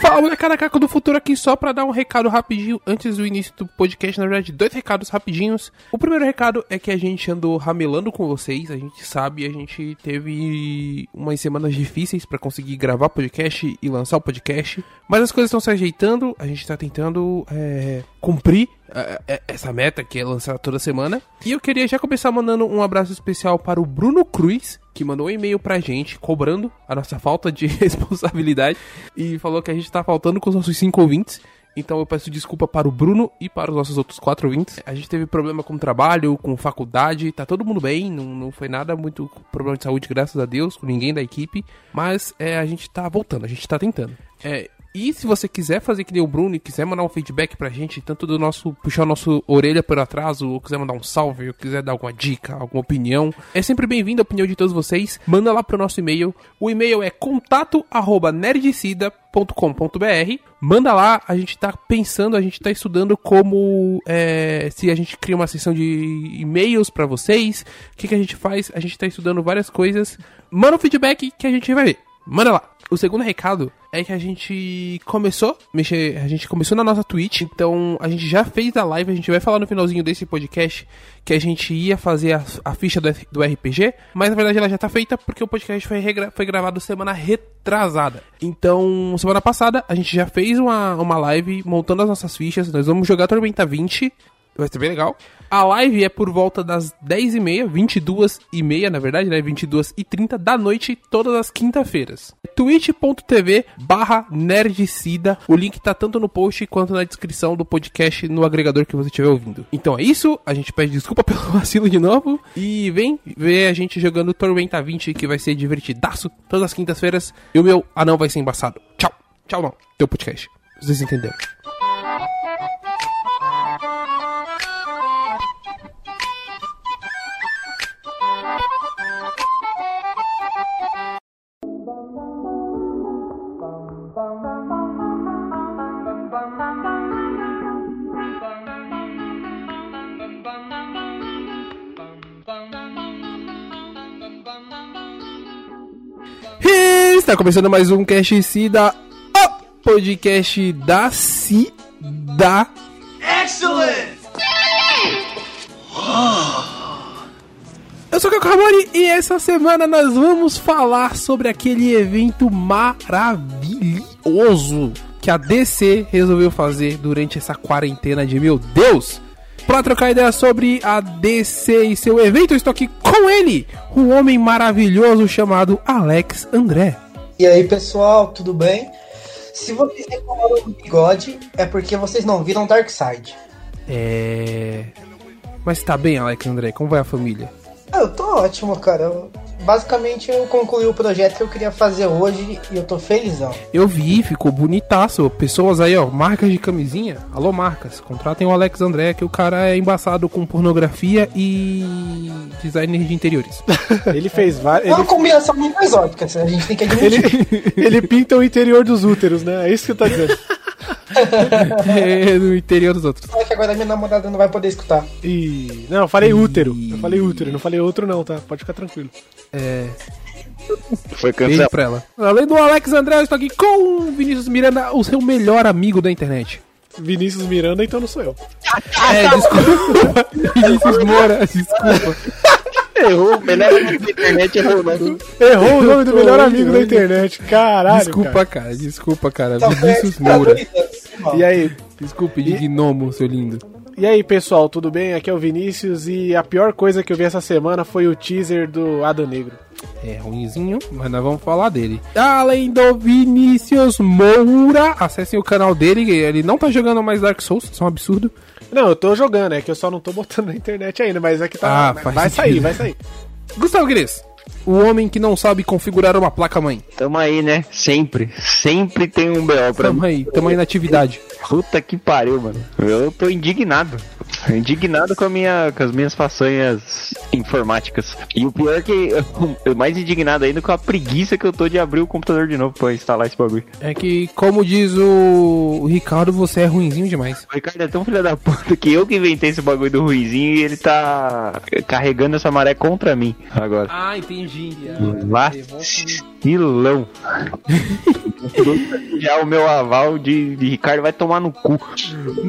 Fala molecada Caco do Futuro aqui só pra dar um recado rapidinho antes do início do podcast, na verdade dois recados rapidinhos. O primeiro recado é que a gente andou ramelando com vocês, a gente sabe, a gente teve umas semanas difíceis pra conseguir gravar podcast e lançar o podcast, mas as coisas estão se ajeitando, a gente tá tentando é, cumprir essa meta que é lançar toda semana. E eu queria já começar mandando um abraço especial para o Bruno Cruz, que mandou um e-mail pra gente cobrando a nossa falta de responsabilidade e falou que a gente tá faltando com os nossos cinco ouvintes. Então eu peço desculpa para o Bruno e para os nossos outros quatro ouvintes. A gente teve problema com trabalho, com faculdade, tá todo mundo bem, não, não foi nada muito problema de saúde, graças a Deus, com ninguém da equipe. Mas é, a gente tá voltando, a gente tá tentando. É, e se você quiser fazer que nem o Bruno e quiser mandar um feedback pra gente, tanto do nosso. puxar o nosso orelha por atraso, ou quiser mandar um salve, ou quiser dar alguma dica, alguma opinião, é sempre bem-vindo a opinião de todos vocês. Manda lá pro nosso e-mail. O e-mail é contato@nerdcida.com.br. Manda lá, a gente tá pensando, a gente tá estudando como é, se a gente cria uma sessão de e-mails pra vocês. O que, que a gente faz? A gente tá estudando várias coisas. Manda um feedback que a gente vai ver. Manda lá. O segundo recado é que a gente começou, mexer, a gente começou na nossa Twitch, então a gente já fez a live, a gente vai falar no finalzinho desse podcast que a gente ia fazer a, a ficha do, do RPG, mas na verdade ela já tá feita porque o podcast foi, regra- foi gravado semana retrasada. Então, semana passada a gente já fez uma, uma live montando as nossas fichas, nós vamos jogar Tormenta 20, vai ser bem legal. A live é por volta das 10h30, 22h30, na verdade, né? 22h30 da noite, todas as quinta-feiras. twitch.tv barra nerdcida. O link tá tanto no post quanto na descrição do podcast no agregador que você estiver ouvindo. Então é isso, a gente pede desculpa pelo vacilo de novo. E vem ver a gente jogando Tormenta 20, que vai ser divertidaço todas as quintas-feiras. E o meu anão vai ser embaçado. Tchau. Tchau não, teu podcast. Vocês entenderam. Está começando mais um Cast Cida, o podcast da Cida. Eu sou o Caco Ramone e essa semana nós vamos falar sobre aquele evento maravilhoso que a DC resolveu fazer durante essa quarentena de meu Deus. Pra trocar ideia sobre a DC e seu evento, estou aqui com ele, um homem maravilhoso chamado Alex André. E aí, pessoal, tudo bem? Se vocês reclamaram do bigode, é porque vocês não viram Darkseid. É. Mas tá bem, Alex André, como vai a família? Ah, eu tô ótimo, cara. Eu- basicamente, eu concluí o projeto que eu queria fazer hoje e eu tô felizão. Eu vi, ficou bonitaço. Pessoas aí, ó, marcas de camisinha. Alô, marcas, contratem o Alex André, que o cara é embaçado com pornografia e designer de interiores. Ele fez É vários. uma Ele, combinação muito exótica, a gente tem que admitir. ele, ele pinta o interior dos úteros, né? É isso que tá dizendo. é, no interior dos outros. Só que agora minha namorada não vai poder escutar. E. Não, eu falei útero. Eu falei útero, não falei outro, não, tá? Pode ficar tranquilo. É, Foi cancelado. pra ela. Além do Alex André, eu estou aqui com o Vinícius Miranda, o seu melhor amigo da internet. Vinícius Miranda, então não sou eu. É, desculpa. Vinícius Moura, desculpa. Errou, o melhor amigo da internet errou, né? Errou o nome do melhor amigo da internet. Caralho. Desculpa, cara. Desculpa, cara. Tá Vinícius certo, tá Moura. E aí? Desculpe, de gnomo, seu lindo. E aí, pessoal, tudo bem? Aqui é o Vinícius e a pior coisa que eu vi essa semana foi o teaser do Ada Negro. É ruimzinho, mas nós vamos falar dele. Além do Vinícius Moura, acessem o canal dele. Ele não tá jogando mais Dark Souls, isso é um absurdo. Não, eu tô jogando, é que eu só não tô botando na internet ainda, mas é que tá. Ah, vai sentido. sair, vai sair. Gustavo Gris, o homem que não sabe configurar uma placa-mãe. Tamo aí, né? Sempre. Sempre tem um BO pra Tamo mim. aí, tamo aí na atividade. Puta que pariu, mano. Eu tô indignado. Indignado com, a minha, com as minhas façanhas informáticas. E o pior é que eu mais indignado ainda com a preguiça que eu tô de abrir o computador de novo pra instalar esse bagulho. É que, como diz o o Ricardo, você é ruinzinho demais. O Ricardo é tão filho da puta que eu que inventei esse bagulho do ruizinho e ele tá carregando essa maré contra mim agora. Ah, entendi. Lá. tranquilão. Já o meu aval de, de Ricardo vai tomar no cu.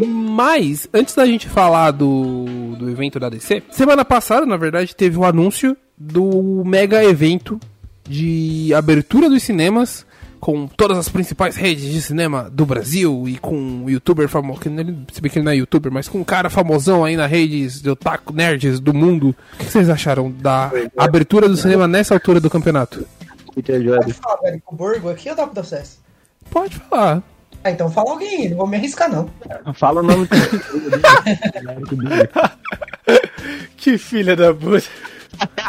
Mas, antes da gente falar do, do evento da DC, semana passada, na verdade, teve um anúncio do mega evento de abertura dos cinemas com todas as principais redes de cinema do Brasil e com um youtuber famoso, que ele, se bem que ele não é youtuber, mas com um cara famosão aí nas redes de otaku nerds do mundo. O que vocês acharam da abertura do cinema nessa altura do campeonato? Pode falar, velho, com o Borgo aqui ou dá pro acesso? Pode falar. Ah, então fala alguém, não vou me arriscar não. Fala o nome Que filha da puta.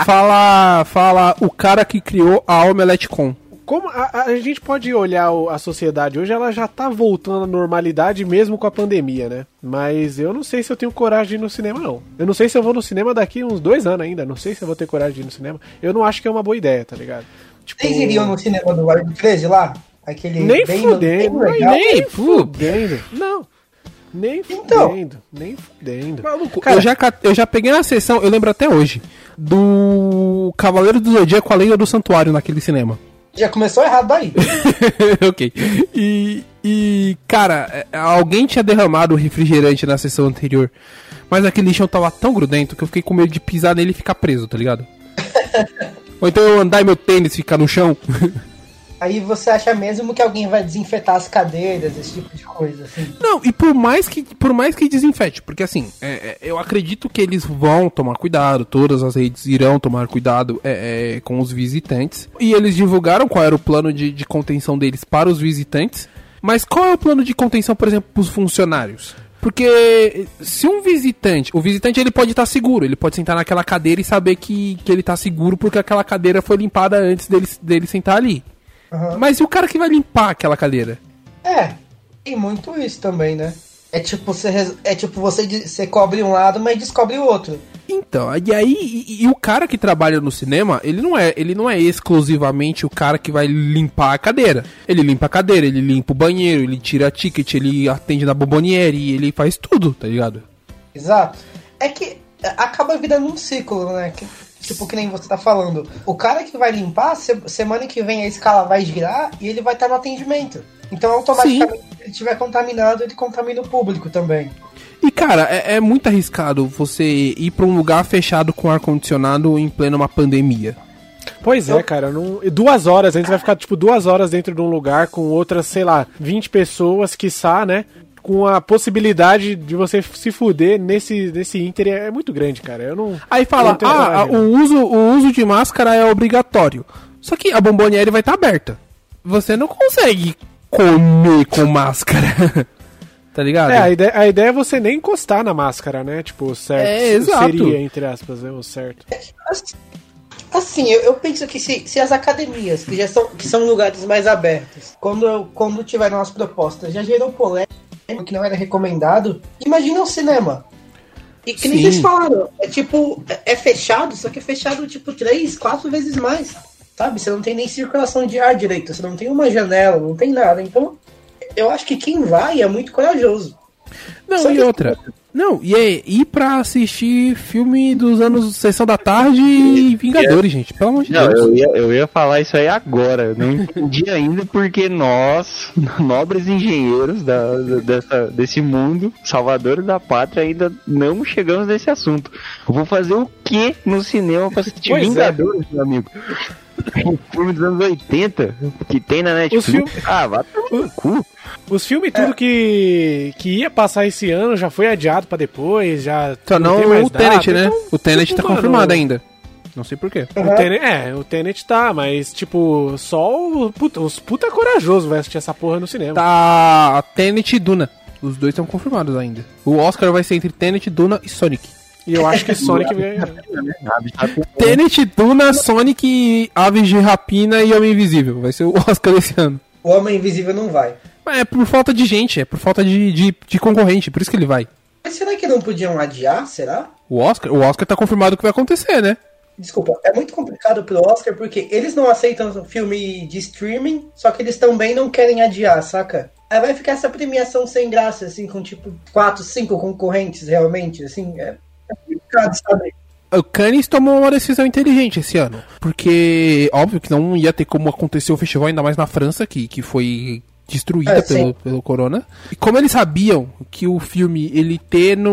Fala, fala o cara que criou a Omelette Com. Como a, a gente pode olhar a sociedade hoje, ela já tá voltando à normalidade mesmo com a pandemia, né? Mas eu não sei se eu tenho coragem de ir no cinema, não. Eu não sei se eu vou no cinema daqui uns dois anos ainda. Não sei se eu vou ter coragem de ir no cinema. Eu não acho que é uma boa ideia, tá ligado? Tipo, Vocês iriam no cinema do Arco 13 lá? Aquele Nem bem, fudendo, bem legal. nem Nem fudendo. Não. Nem Então. fudendo, nem fudendo. Maluco, Cara, eu, já, eu já peguei uma sessão, eu lembro até hoje, do Cavaleiro do Zodíaco, a lenda do santuário naquele cinema. Já começou errado daí. ok. E, e, cara, é, alguém tinha derramado o refrigerante na sessão anterior, mas aquele chão tava tão grudento que eu fiquei com medo de pisar nele e ficar preso, tá ligado? Ou então eu andar e meu tênis ficar no chão. Aí você acha mesmo que alguém vai desinfetar as cadeiras, esse tipo de coisa, assim. Não, e por mais que, por mais que desinfete, porque assim, é, é, eu acredito que eles vão tomar cuidado, todas as redes irão tomar cuidado é, é, com os visitantes. E eles divulgaram qual era o plano de, de contenção deles para os visitantes. Mas qual é o plano de contenção, por exemplo, para os funcionários? Porque se um visitante, o visitante ele pode estar seguro, ele pode sentar naquela cadeira e saber que, que ele está seguro porque aquela cadeira foi limpada antes dele, dele sentar ali. Aham. Mas e o cara que vai limpar aquela cadeira? É, tem muito isso também, né? É tipo, você, é tipo você, você cobre um lado, mas descobre o outro. Então, e aí, e, e o cara que trabalha no cinema, ele não é, ele não é exclusivamente o cara que vai limpar a cadeira. Ele limpa a cadeira, ele limpa o banheiro, ele tira ticket, ele atende na bomboniere, ele faz tudo, tá ligado? Exato. É que é, acaba virando um ciclo, né? Que- tipo, que nem você tá falando. O cara que vai limpar, se- semana que vem a escala vai girar e ele vai estar no atendimento. Então, automaticamente, se ele estiver contaminado, ele contamina o público também. E cara, é, é muito arriscado você ir pra um lugar fechado com ar-condicionado em plena uma pandemia. Pois é, cara. Não... e Duas horas, a gente vai ficar, tipo, duas horas dentro de um lugar com outras, sei lá, 20 pessoas, quiçá, né? Com a possibilidade de você se fuder nesse, nesse Inter é muito grande, cara. Eu não. Aí fala, não ah, o uso, o uso de máscara é obrigatório. Só que a bomboniere vai estar aberta. Você não consegue comer com máscara. tá ligado? É, a ideia, a ideia é você nem encostar na máscara, né? Tipo, o certo. É, exato. Seria, entre aspas, né? O certo. Assim, assim, eu, eu penso que se, se as academias, que já são, que são lugares mais abertos, quando, quando tiveram as propostas, já gerou polêmica, que não era recomendado, imagina o cinema. E que nem Sim. vocês falaram, é tipo, é, é fechado, só que é fechado tipo três, quatro vezes mais. Sabe? Você não tem nem circulação de ar direito, você não tem uma janela, não tem nada. Então, eu acho que quem vai é muito corajoso. Não, Só e outra. Não, e é ir pra assistir filme dos anos Sessão da Tarde e Vingadores, gente. Pelo amor de Não, Deus. eu ia, eu ia falar isso aí agora. Eu não entendi ainda porque nós, nobres engenheiros da, dessa, desse mundo, salvadores da pátria, ainda não chegamos nesse assunto. Eu vou fazer o que no cinema pra assistir Pois é. Vingadores, meu amigo? Um filme dos anos 80 que tem na Netflix. filme- Ah, vai tomar no cu. Os filmes, tudo que, que ia passar esse ano já foi adiado pra depois, já. Só não tem mais o Tenet, data, né? então, o Tenet tipo, tá mano, confirmado ainda. Não sei porquê. O Tenet, é, o Tenet tá, mas tipo, só o puta, os puta corajoso vai assistir essa porra no cinema. Tá Tenet e Duna. Os dois estão confirmados ainda. O Oscar vai ser entre Tenet, Duna e Sonic. E eu acho que Sonic vai. Tenet, Duna, Sonic, Aves de Rapina e Homem Invisível. Vai ser o Oscar desse ano. O Homem Invisível não vai. Mas é por falta de gente, é por falta de, de, de concorrente, por isso que ele vai. Mas será que não podiam adiar? Será? O Oscar, o Oscar tá confirmado que vai acontecer, né? Desculpa, é muito complicado pro Oscar porque eles não aceitam filme de streaming, só que eles também não querem adiar, saca? Aí vai ficar essa premiação sem graça, assim, com tipo 4, 5 concorrentes realmente, assim, é, é complicado, sabe? o Cannes tomou uma decisão inteligente esse ano. Porque, óbvio que não ia ter como acontecer o festival, ainda mais na França, que, que foi destruída É, pelo, pelo corona. E como eles sabiam que o filme, ele ter no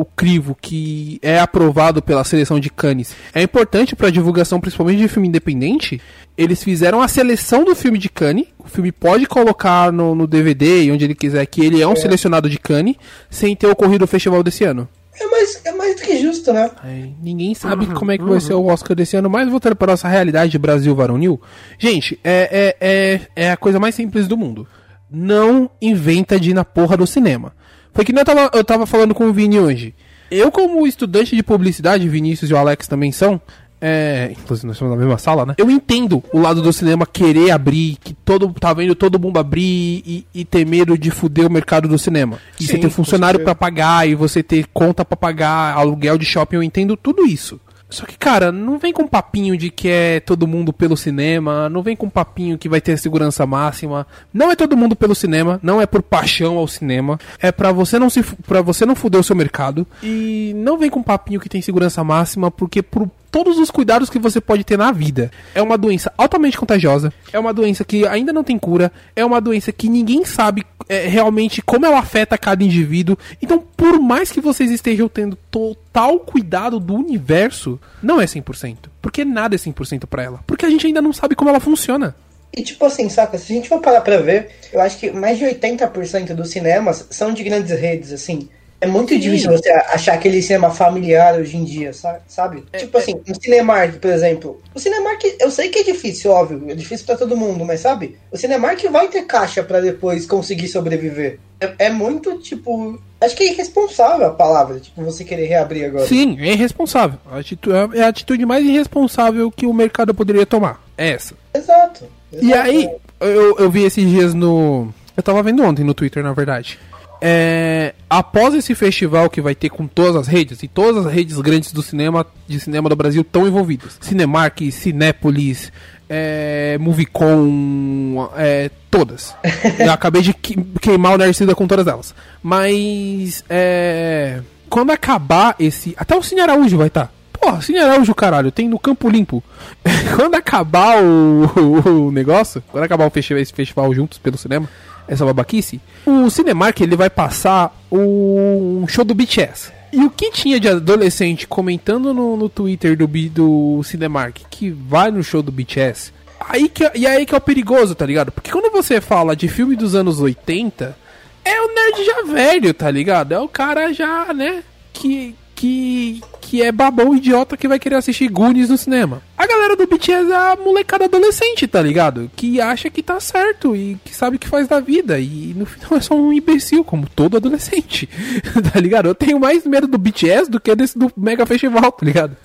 o crivo que é aprovado pela seleção de Cannes, é importante pra divulgação, principalmente de filme independente, eles fizeram a seleção do filme de Cannes. O filme pode colocar no, no DVD e onde ele quiser que ele é um selecionado de Cannes, sem ter ocorrido o festival desse ano. É mais, é mais do que justo, né? Ai, ninguém sabe como é que vai ser o Oscar desse ano, mas voltando para nossa realidade de Brasil varonil. Gente, é, é, é, é a coisa mais simples do mundo. Não inventa de ir na porra do cinema. Foi que nem eu tava, eu tava falando com o Vini hoje. Eu, como estudante de publicidade, Vinícius e o Alex também são. É, inclusive nós estamos na mesma sala, né? Eu entendo o lado do cinema querer abrir, que todo tá vendo todo mundo abrir e, e ter medo de fuder o mercado do cinema. E Sim, você ter funcionário pra pagar e você ter conta pra pagar, aluguel de shopping, eu entendo tudo isso. Só que, cara, não vem com papinho de que é todo mundo pelo cinema, não vem com papinho que vai ter segurança máxima. Não é todo mundo pelo cinema, não é por paixão ao cinema. É pra você não se para você não fuder o seu mercado e não vem com papinho que tem segurança máxima, porque por todos os cuidados que você pode ter na vida. É uma doença altamente contagiosa, é uma doença que ainda não tem cura, é uma doença que ninguém sabe é, realmente como ela afeta cada indivíduo. Então, por mais que vocês estejam tendo total cuidado do universo, não é 100%. Porque nada é 100% pra ela. Porque a gente ainda não sabe como ela funciona. E tipo assim, saca? Se a gente for parar pra ver, eu acho que mais de 80% dos cinemas são de grandes redes, assim. É muito difícil você achar aquele cinema familiar hoje em dia, sa- sabe? tipo assim, um Cinemark, por exemplo. O Cinemark, eu sei que é difícil, óbvio. É difícil pra todo mundo, mas sabe? O Cinemark vai ter caixa pra depois conseguir sobreviver. É, é muito, tipo... Acho que é irresponsável a palavra, tipo, você querer reabrir agora. Sim, é irresponsável. A atitu- É a atitude mais irresponsável que o mercado poderia tomar. É essa. Exato. E Exato. aí, eu, eu vi esses dias no. Eu tava vendo ontem no Twitter, na verdade. É, após esse festival que vai ter com todas as redes, e todas as redes grandes do cinema, de cinema do Brasil estão envolvidas. Cinemark, Cinépolis, é, Movicon, é, todas. Eu acabei de que- queimar o Narcida com todas elas. Mas, é, quando acabar esse... Até o Cine Araújo vai estar. Porra, Cine Araújo, caralho, tem no Campo Limpo. quando acabar o, o, o negócio, quando acabar o festival, esse festival juntos pelo cinema, essa babaquice, o Cinemark ele vai passar o, um show do BTS. E o que tinha de adolescente comentando no, no Twitter do, do Cinemark que vai no show do BTS, aí que, e aí que é o perigoso, tá ligado? Porque quando você fala de filme dos anos 80, é o nerd já velho, tá ligado? É o cara já, né, que, que, que é babão idiota que vai querer assistir Goonies no cinema. A galera do BTS é a molecada adolescente, tá ligado? Que acha que tá certo e que sabe o que faz da vida. E no final é só um imbecil, como todo adolescente, tá ligado? Eu tenho mais medo do BTS do que desse do Mega Festival, tá ligado?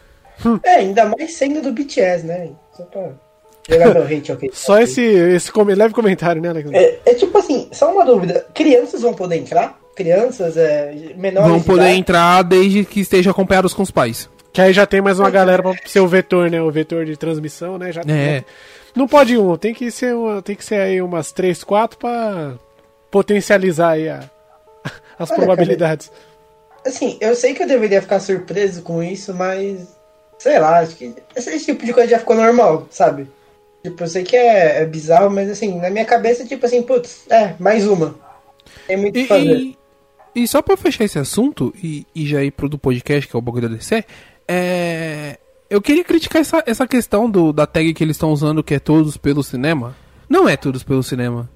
É, ainda mais sendo do BTS, né? Só pra jogar meu hate, ok? Só esse, esse leve comentário, né, Alexandre? É, é tipo assim, só uma dúvida. Crianças vão poder entrar? Crianças é, menores Vão de poder idade? entrar desde que estejam acompanhados com os pais. Que aí já tem mais uma galera pra ser o vetor, né? O vetor de transmissão, né? Já É. Não pode um, tem que ser uma, tem que ser aí umas 3, 4 pra potencializar aí a- as Olha, probabilidades. Assim, eu sei que eu deveria ficar surpreso com isso, mas. Sei lá, acho que esse tipo de coisa já ficou normal, sabe? Tipo, eu sei que é, é bizarro, mas assim, na minha cabeça, tipo assim, putz, é, mais uma. Tem muito o E, que fazer. e, e só pra fechar esse assunto e, e já ir pro do podcast, que é o bagulho da DC, é. Eu queria criticar essa, essa questão do, da tag que eles estão usando, que é todos pelo cinema. Não é todos pelo cinema.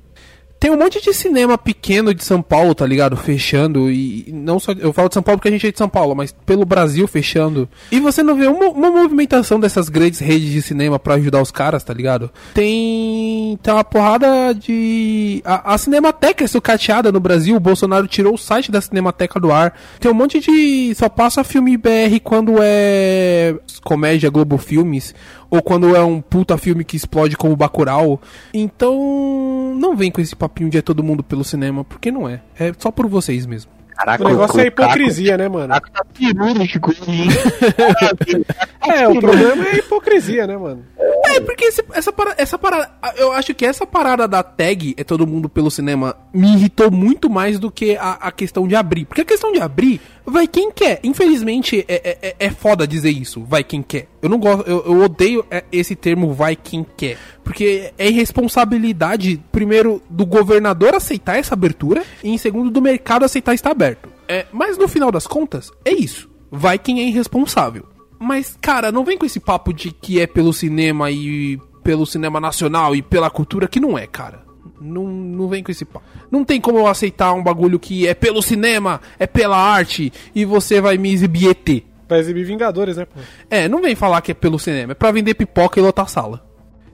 Tem um monte de cinema pequeno de São Paulo, tá ligado? Fechando. E não só. Eu falo de São Paulo porque a gente é de São Paulo, mas pelo Brasil fechando. E você não vê uma, uma movimentação dessas grandes redes de cinema pra ajudar os caras, tá ligado? Tem. Tem uma porrada de. A, a Cinemateca é sucateada no Brasil. O Bolsonaro tirou o site da Cinemateca do ar. Tem um monte de. Só passa filme BR quando é. Comédia Globo Filmes. Ou quando é um puta filme que explode como Bacurau. Então. Não vem com esse papinho de é todo mundo pelo cinema, porque não é. É só por vocês mesmo. Caraca, O negócio é a Caco- hipocrisia, né, mano? Caco tá cirúrgico, hein? É, o problema é a hipocrisia, né, mano? É, porque esse- essa, para, essa parada. Eu acho que essa parada da tag é todo mundo pelo cinema me irritou muito mais do que a, a questão de abrir. Porque a questão de abrir, vai quem quer. Infelizmente, é, é, é foda dizer isso, vai quem quer. Eu não gosto, eu, eu odeio é, esse termo vai quem quer. Porque é irresponsabilidade, primeiro, do governador aceitar essa abertura, e em segundo, do mercado aceitar estar aberto. É, mas no final das contas, é isso. Vai quem é irresponsável. Mas, cara, não vem com esse papo de que é pelo cinema e pelo cinema nacional e pela cultura, que não é, cara. Não, não vem com esse papo. Não tem como eu aceitar um bagulho que é pelo cinema, é pela arte, e você vai me exibir ET. Pra exibir Vingadores, né, pô? É, não vem falar que é pelo cinema, é pra vender pipoca e lotar sala.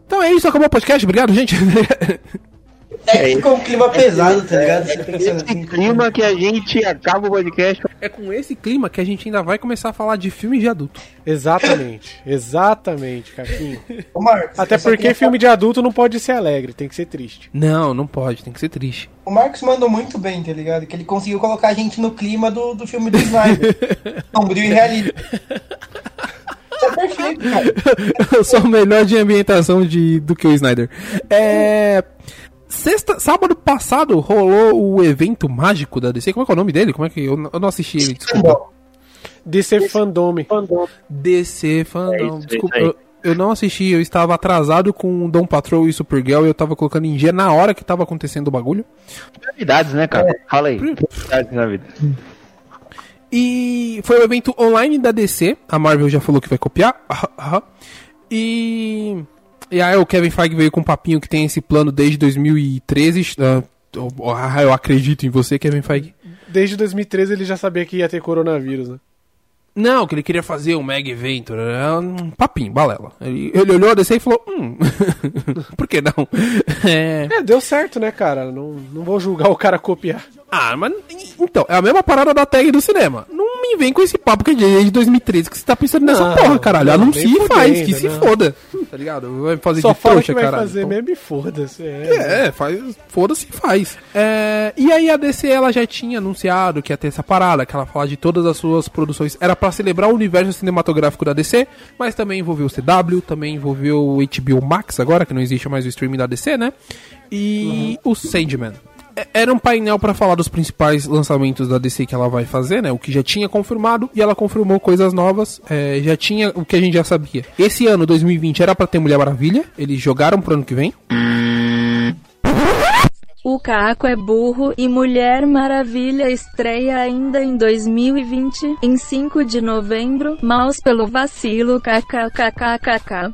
Então é isso, acabou o podcast, obrigado, gente. É que ficou um clima pesado, tá ligado? Pensando assim. Esse clima que a gente acaba o podcast. é com esse clima que a gente ainda vai começar a falar de filmes de adulto. Exatamente. Exatamente, Caquinho. Ô, Marcos, Até porque filme de adulto não pode ser alegre, tem que ser triste. Não, não pode, tem que ser triste. O Marcos mandou muito bem, tá ligado? Que ele conseguiu colocar a gente no clima do, do filme do Snyder. Sombrio e realista. Isso é perfeito, cara. Eu sou o melhor de ambientação de, do que o Snyder. É. Sexta, sábado passado rolou o evento mágico da DC. Como é que é o nome dele? Como é que eu, não- eu não assisti ele? Desculpa. DC Fandome. DC Fandom. É isso, Desculpa, é eu, eu não assisti. Eu estava atrasado com Dom Patrol e Supergirl e eu tava colocando em dia na hora que tava acontecendo o bagulho. Prioridades, né, cara? Fala aí. Prioridades na vida. E foi o evento online da DC. A Marvel já falou que vai copiar. E. E aí o Kevin Feige veio com um papinho que tem esse plano desde 2013. Ah, eu- ah, eu acredito em você, Kevin Feige. Desde 2013 ele já sabia que ia ter coronavírus, né? Não, que ele queria fazer um mega evento. Um papinho, balela. Ele, ele olhou a DC e falou: Hum, por que não? É. É, deu certo, né, cara? Não, não vou julgar o cara copiar. Ah, mas. Então, é a mesma parada da tag do cinema. Não me vem com esse papo que é desde 2013 que você tá pensando nessa Não, porra, caralho. Anuncia e faz, que fudendo, se não. foda. Tá ligado? Vai fazer Só de fala trouxa, que vai caralho. fazer Então- mesmo e foda-se. É. É, faz, foda-se e faz. É, e aí a DC ela já tinha anunciado que ia ter essa parada, que ela fala de todas as suas produções. Era pra celebrar o universo cinematográfico da DC, mas também envolveu o CW, também envolveu o HBO Max agora, que não existe mais o streaming da DC, né? E o Sandman. É- Era um painel pra falar dos principais lançamentos da DC que ela vai fazer, né? O que já tinha confirmado e ela confirmou coisas novas. é, já tinha o que a gente já sabia. Esse ano, 2020, era pra ter Mulher Maravilha. Eles jogaram pro ano que vem. O Caco é burro e Mulher Maravilha estreia ainda em 2020, em 5 de novembro, maus pelo vacilo kkkkk.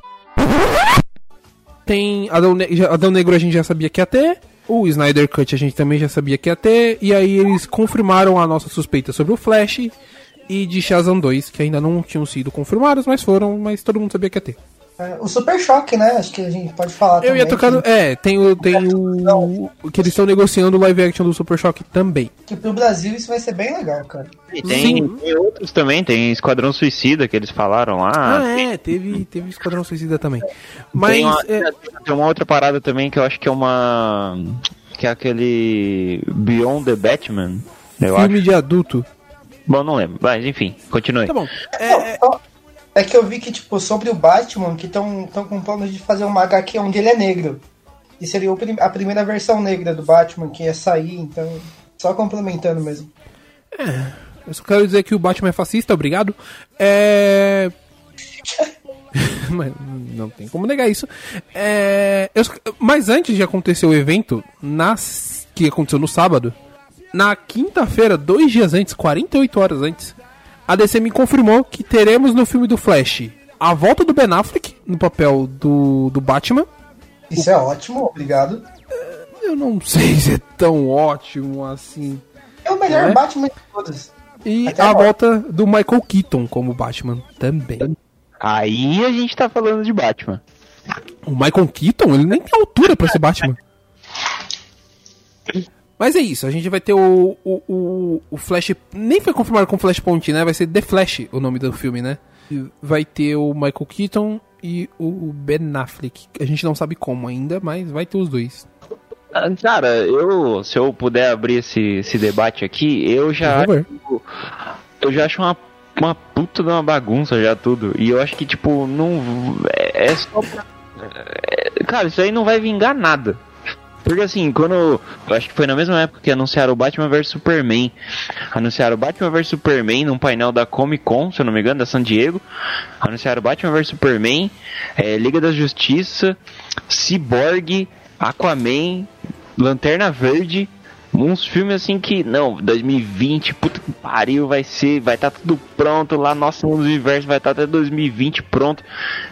Tem Adão, Ne- Adão Negro a gente já sabia que ia ter. O Snyder Cut a gente também já sabia que ia ter. E aí eles confirmaram a nossa suspeita sobre o Flash e de Shazam 2, que ainda não tinham sido confirmados, mas foram, mas todo mundo sabia que ia ter. É, o Super Choque, né? Acho que a gente pode falar Eu também. ia tocar no. que, É, tem o. Tem o. Que eles estão negociando o live action do Super Choque também. que pro Brasil isso vai ser bem legal, cara. E tem, tem outros também, tem Esquadrão Suicida que eles falaram lá. Ah, é, teve, teve Esquadrão Suicida também. Mas. tem, uma, é, tem uma outra parada também que eu acho que é uma. Que é aquele. Beyond the Batman. Eu filme acho. de adulto. Bom, não lembro. Mas enfim, continue. Tá bom. É, é que eu vi que, tipo, sobre o Batman, que estão com planos de fazer uma HQ onde ele é negro. E seria a primeira versão negra do Batman que ia sair, então. Só complementando mesmo. Eu só quero dizer que o Batman é fascista, obrigado. É. Mas não tem como negar isso. É, eu Mas antes de acontecer o evento, nas... que aconteceu no sábado, na quinta-feira, dois dias antes, 48 horas antes, a DC me confirmou que teremos no filme do Flash a volta do Ben Affleck no papel do, do Batman. Isso é ótimo, obrigado. Eu não sei se é tão ótimo assim. É o melhor É? Batman de todos. E Até a agora. volta do Michael Keaton como Batman também. Aí a gente tá falando de Batman. O Michael Keaton, ele nem tem altura pra ser Batman. Mas é isso, a gente vai ter o, o, o, o Flash. Nem foi confirmado com Flashpoint, né? Vai ser The Flash o nome do filme, né? Vai ter o Michael Keaton e o Ben Affleck. A gente não sabe como ainda, mas vai ter os dois. Ah, Cara, eu, se eu puder abrir esse, esse debate aqui, eu já favor. eu já acho uma, uma puta de uma bagunça já tudo. E eu acho que, tipo, não. É, é só pra. é, cara, isso aí não vai vingar nada. Porque assim, quando. Acho que foi na mesma época que anunciaram o Batman vs Superman. Anunciaram o Batman vs Superman num painel da Comic Con, se eu não me engano, da San Diego. Anunciaram o Batman vs Superman, é, Liga da Justiça, Cyborg, Aquaman, Lanterna Verde. Uns filmes assim que, não, 2020, puta que pariu, vai ser, vai estar tá tudo pronto lá, nosso universo vai estar tá até 2020 pronto.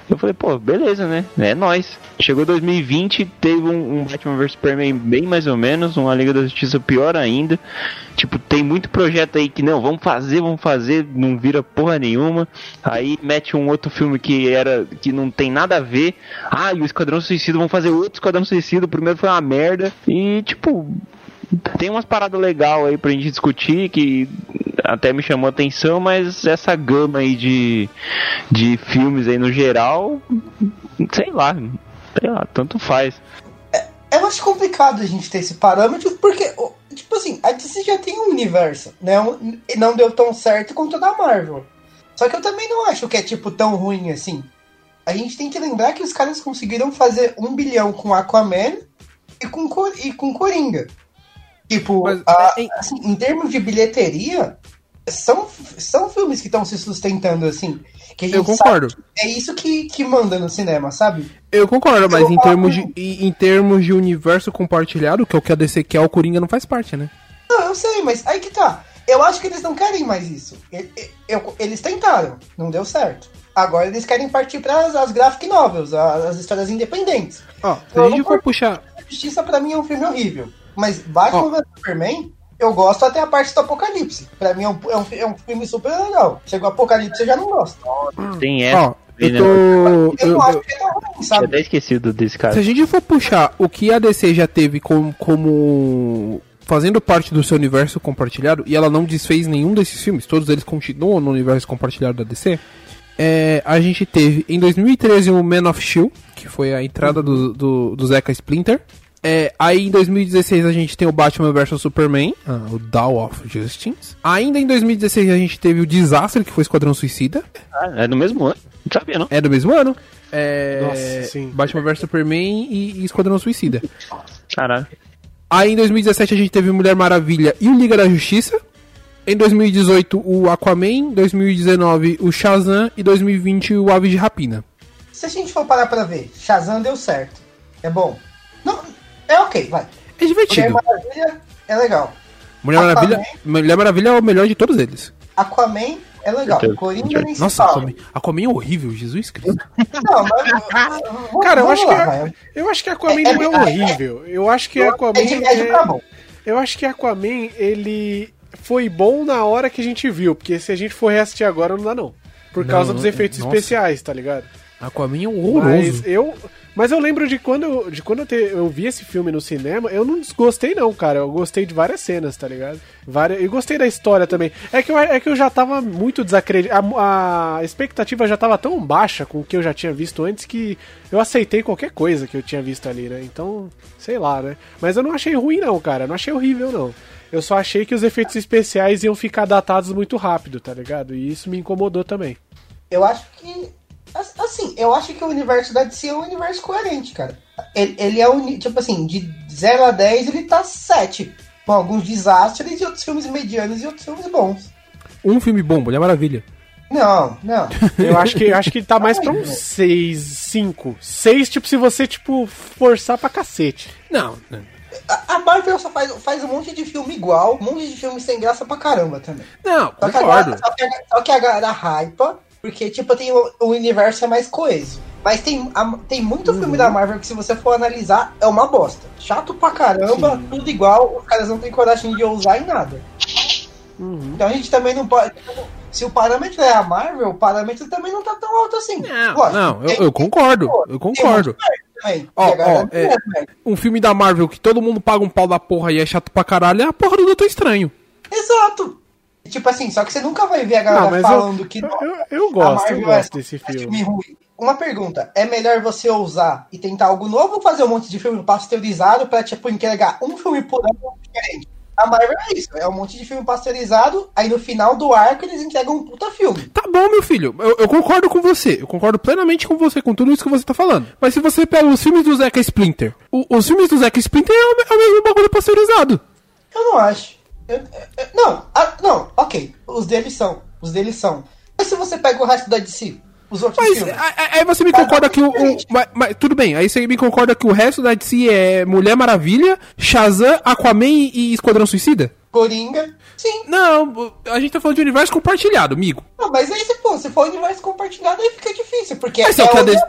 Eu falei, pô, beleza, né? É nóis. Chegou 2020, teve um, um Batman vs Superman bem mais ou menos, uma Liga da Justiça pior ainda. Tipo, tem muito projeto aí que não, vamos fazer, vamos fazer, não vira porra nenhuma. Aí mete um outro filme que era que não tem nada a ver. Ah, e o Esquadrão Suicida, vamos fazer outro Esquadrão Suicida. O primeiro foi uma merda. E tipo, tem umas paradas legais aí pra gente discutir que até me chamou a atenção, mas essa gama aí de, de filmes aí no geral, sei lá, sei lá, tanto faz. É, eu acho complicado a gente ter esse parâmetro, porque, tipo assim, a DC já tem um universo, né? E não deu tão certo quanto o da Marvel. Só que eu também não acho que é, tipo, tão ruim assim. A gente tem que lembrar que os caras conseguiram fazer um bilhão com Aquaman e com, e com Coringa. Tipo, Mas, a, é, assim, em termos de bilheteria, são, são filmes que estão se sustentando, assim. Que eu concordo. é isso que, que manda no cinema, sabe? Eu concordo, mas em termos, de, em termos de universo compartilhado, que é o que a DC quer, o Coringa não faz parte, né? Não, eu sei, mas aí que tá. Eu acho que eles não querem mais isso. Eles tentaram, não deu certo. Agora eles querem partir para as graphic novels, as, as histórias independentes. Ó, se a gente for puxar. Justiça para mim é um filme horrível. Mas Batman vs Superman, eu gosto até a parte do Apocalipse. Pra mim é um, é um, é um filme super legal. Chegou o Apocalipse, eu já não gosto. Tem essa. Ó, eu tô. Eu, eu acho que é tão ruim, sabe? Eu até esquecido desse cara. Se a gente for puxar o que a DC já teve como, como fazendo parte do seu universo compartilhado, e ela não desfez nenhum desses filmes, todos eles continuam no universo compartilhado da DC. É, a gente teve em 2013 o Man of Steel, que foi a entrada do, do, do Zeca Splinter. É, aí em 2016 a gente tem o Batman vs Superman, ah, o Dawn of Justice. Ainda em 2016 a gente teve o Desastre, que foi Esquadrão Suicida. Ah, é do mesmo ano. Não sabia, não. É do mesmo ano. É, Nossa, sim. Batman vs Superman e, e Esquadrão Suicida. Caralho. Aí em 2017 a gente teve Mulher Maravilha e o Liga da Justiça. Em 2018 o Aquaman, 2019 o Shazam e 2020 o Aves de Rapina. Se a gente for parar pra ver, Shazam deu certo. É bom. Não, é ok, vai. É divertido. Mulher Maravilha é legal. Mulher Aquaman, Maravilha, Mulher Maravilha é o melhor de todos eles. Aquaman é legal. Coringa nem Nossa, Aquaman, Aquaman é horrível, Jesus Cristo. Não, mas, Cara, eu acho, lá, que, eu acho que Aquaman é, não é, é horrível. Eu acho que Aquaman. É pra bom. Eu acho que Aquaman, ele foi bom na hora que a gente viu, porque se a gente for reassistir agora, não dá não. Por causa não, dos efeitos nossa. especiais, tá ligado? Aquaman é horroroso. Mas eu, mas eu lembro de quando, eu, de quando eu, te, eu vi esse filme no cinema, eu não desgostei não, cara. Eu gostei de várias cenas, tá ligado? Várias, e gostei da história também. É que eu, é que eu já tava muito desacreditado. A, a expectativa já tava tão baixa com o que eu já tinha visto antes que eu aceitei qualquer coisa que eu tinha visto ali, né? Então, sei lá, né? Mas eu não achei ruim não, cara. não achei horrível não. Eu só achei que os efeitos especiais iam ficar datados muito rápido, tá ligado? E isso me incomodou também. Eu acho que Assim, eu acho que o universo da DC é um universo coerente, cara. Ele, ele é um. Tipo assim, de 0 a 10 ele tá 7. Com alguns desastres e outros filmes medianos e outros filmes bons. Um filme bom, Mulher Maravilha. Não, não. Eu acho que, acho que tá mais pra um 6, 5. 6, tipo, se você, tipo, forçar pra cacete. Não. A, a Marvel só faz, faz um monte de filme igual, um monte de filme sem graça pra caramba também. Não, só concordo. Que a, só, que a, só que a galera hypa porque, tipo, tem o, o universo é mais coeso. Mas tem, a, tem muito uhum. filme da Marvel que, se você for analisar, é uma bosta. Chato pra caramba, Sim. tudo igual, os caras não têm coragem de ousar em nada. Uhum. Então a gente também não pode. Se o parâmetro é a Marvel, o parâmetro também não tá tão alto assim. Não, Lógico, não eu, eu, concordo. Eu concordo. Ó, ó, é, um filme da Marvel que todo mundo paga um pau da porra e é chato pra caralho é a porra do Doutor Estranho. Exato. Tipo assim, só que você nunca vai ver a galera não, falando eu, que. Eu, eu gosto, eu gosto é desse filme. ruim. Uma pergunta: é melhor você ousar e tentar algo novo ou fazer um monte de filme pasteurizado pra, tipo, entregar um filme por ano diferente? a Marvel é isso. É um monte de filme pasteurizado, aí no final do arco eles entregam um puta filme. Tá bom, meu filho, eu, eu concordo com você. Eu concordo plenamente com você, com tudo isso que você tá falando. Mas se você pega os filmes do Zeca Splinter, o- os filmes do Zeca Splinter é o, é o mesmo bagulho pasteurizado. Eu não acho. Eu- eu- eu- não, ah, não, ok. Os deles são. Os deles são. Mas se você pega o resto da DC, os outros Mas filmes. a- a- aí você me concorda que o. o- mas, mas tudo bem, aí você me concorda que o resto da DC é Mulher Maravilha, Shazam, Aquaman e Esquadrão Suicida? Coringa. Sim. Não, a gente tá falando de universo compartilhado, amigo. Não, mas aí se for, se for universo compartilhado, aí fica difícil, porque Mas é, é onde, DC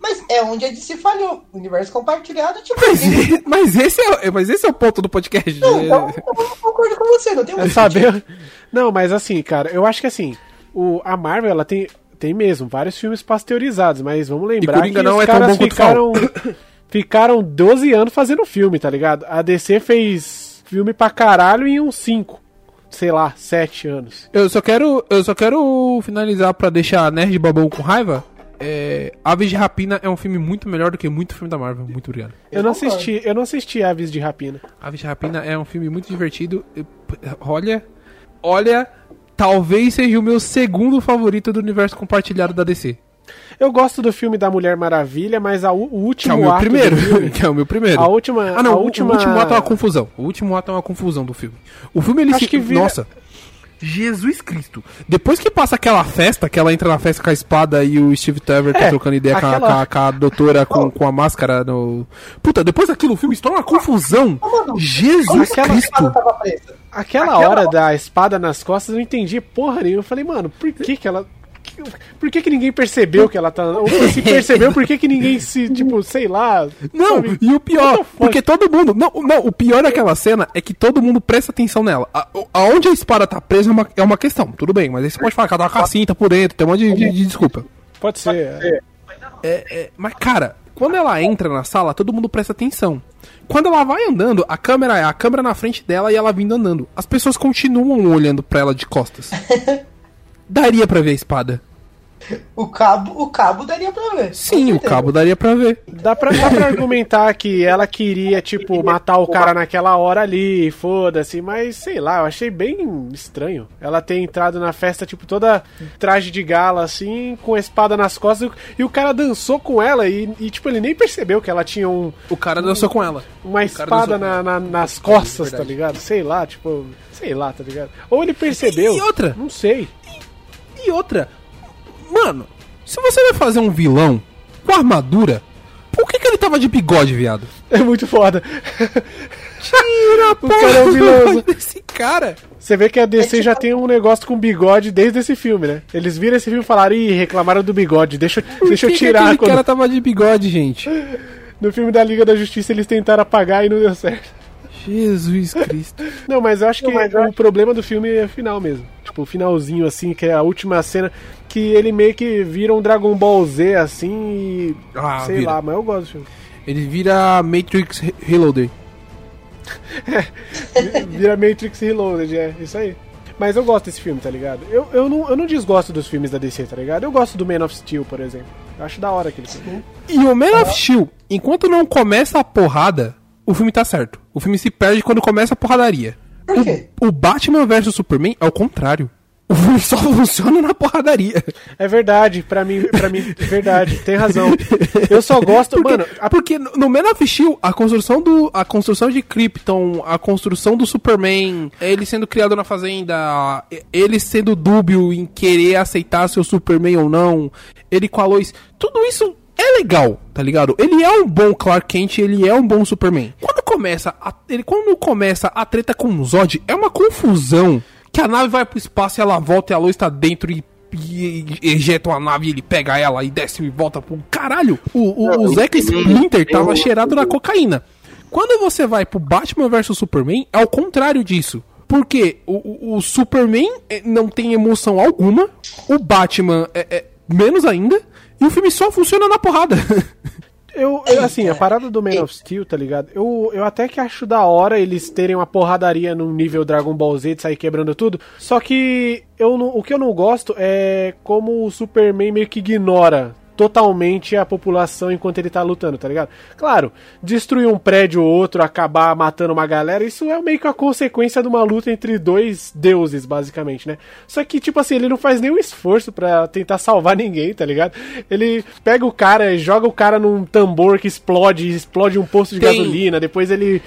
mas é onde a DC falhou. Universo compartilhado, tipo, Mas, mas, esse é, mas esse é o ponto do podcast. Não, então, eu não concordo com você, não tem É muito saber. Não, mas assim, cara, eu acho que assim, o, a Marvel, ela tem, tem mesmo vários filmes pasteurizados, mas vamos lembrar Coringa que não os é tão caras ficaram, ficaram 12 anos fazendo filme, tá ligado? A DC fez filme pra caralho em uns 5, sei lá, 7 anos. Eu só quero, eu só quero finalizar pra deixar Nerd Babão com raiva. É, Aves de Rapina é um filme muito melhor do que muito filme da Marvel. Muito obrigado. Eu não assisti, eu não assisti Aves de Rapina. Aves de Rapina é um filme muito divertido. Olha, olha, talvez seja o meu segundo favorito do universo compartilhado da DC. Eu gosto do filme da Mulher Maravilha, mas a, o Que é último o meu ato primeiro. filme- que é o meu primeiro. A última- Ah, não, a o- última- o último ato é uma confusão. O último ato é uma confusão do filme. O filme ele Acho se. que vira- Nossa. Jesus Cristo. Depois que passa aquela festa, que ela entra na festa com a espada e o Steve Trevor tá É, trocando ideia com, a, aquela- com a- com a doutora com, com a máscara no. Puta, depois daquilo o filme se torna uma confusão. Jesus que a Cristo. Aquela, Aquela hora da espada nas costas, eu não entendi porra nenhuma. Eu falei, mano, por que que ela. Por que que ninguém percebeu que ela tá. Ou se percebeu, por que que ninguém se, tipo, sei lá. Não, sabe? e o pior, porque todo mundo. Não, não, o pior daquela cena é que todo mundo presta atenção nela. A- aonde a espada tá presa é uma, é uma questão, tudo bem, mas aí você pode falar que ela tá com a cinta por dentro, tem um monte de, de- de desculpa. Pode ser. é. É, mas, cara, quando ela entra na sala, todo mundo presta atenção. Quando ela vai andando, a câmera é a câmera na frente dela e ela vindo andando. As pessoas continuam olhando pra ela de costas. Daria pra ver a espada. O cabo, o cabo daria pra ver. Sim, o cabo daria pra ver. Dá pra, dá pra argumentar que ela queria, tipo, matar o cara naquela hora ali, foda-se, mas sei lá, eu achei bem estranho. Ela ter entrado na festa, tipo, toda traje de gala, assim, com a espada nas costas, e o cara dançou com ela e, e, tipo, ele nem percebeu que ela tinha um, O cara dançou com ela. uma espada na, na- nas costas, tá ligado? Sei lá, tipo, sei lá, tá ligado? Ou ele percebeu. E outra? Não sei. E outra, mano, se você vai fazer um vilão com armadura, por que, que ele tava de bigode, viado? É muito foda. Tira a cara é um vilão. desse cara. Você vê que a DC já tem um negócio com bigode desde esse filme, né? Eles viram esse filme e falaram, ih, reclamaram do bigode, deixa, eu- deixa eu Por que que tirar. aquele quando- cara tava de bigode, gente. No filme da Liga da Justiça eles tentaram apagar e não deu certo. Jesus Cristo. Não, mas eu acho que o problema do filme é o final mesmo. Tipo, o finalzinho, assim, que é a última cena, que ele meio que vira um Dragon Ball Z, assim, e... Ah, sei vira. lá, mas eu gosto do filme. Ele vira Matrix Re- Reloaded. Vira Matrix Reloaded, é, isso aí. Mas eu gosto desse filme, tá ligado? Eu, eu, não, eu não desgosto dos filmes da DC, tá ligado? Eu gosto do Man of Steel, por exemplo. Eu acho da hora aquele filme. E o Man of Steel, enquanto não começa a porrada, o filme tá certo. O filme se perde quando começa a porradaria. Por quê? O Batman vs Superman é o contrário. O filme só funciona na porradaria. É verdade, pra mim, pra mim, é verdade, tem razão. Eu só gosto, Porque, mano, a- porque no no Man of Steel, a construção do a construção de Krypton, a construção do Superman, ele sendo criado na fazenda, ele sendo dúbio em querer aceitar seu Superman ou não, ele com a Lois, tudo isso é legal, tá ligado? Ele é um bom Clark Kent, ele é um bom Superman. Quando começa a, ele quando começa a treta com o Zod, é uma confusão. Que a nave vai pro espaço e ela volta e a Lois tá dentro e e ejetam a nave e ele pega ela e desce e volta pro. Caralho! O, o, o Zack Splinter tava cheirado na cocaína. Quando você vai pro Batman vs Superman, é o contrário disso. Porque o, o- o Superman eh, não tem emoção alguma, o Batman é, é menos ainda, e o filme só funciona na porrada. Eu, eu, assim, a parada do Man of Steel, tá ligado? Eu, eu até que acho da hora eles terem uma porradaria no nível Dragon Ball Z de sair quebrando tudo. Só que eu não, o que eu não gosto é como o Superman meio que ignora totalmente a população enquanto ele tá lutando, tá ligado? Claro, destruir um prédio ou outro, acabar matando uma galera, isso é meio que a consequência de uma luta entre dois deuses, basicamente, né? Só que, tipo assim, ele não faz nenhum esforço para tentar salvar ninguém, tá ligado? Ele pega o cara, joga o cara num tambor que explode, explode um posto de Tem- gasolina, depois ele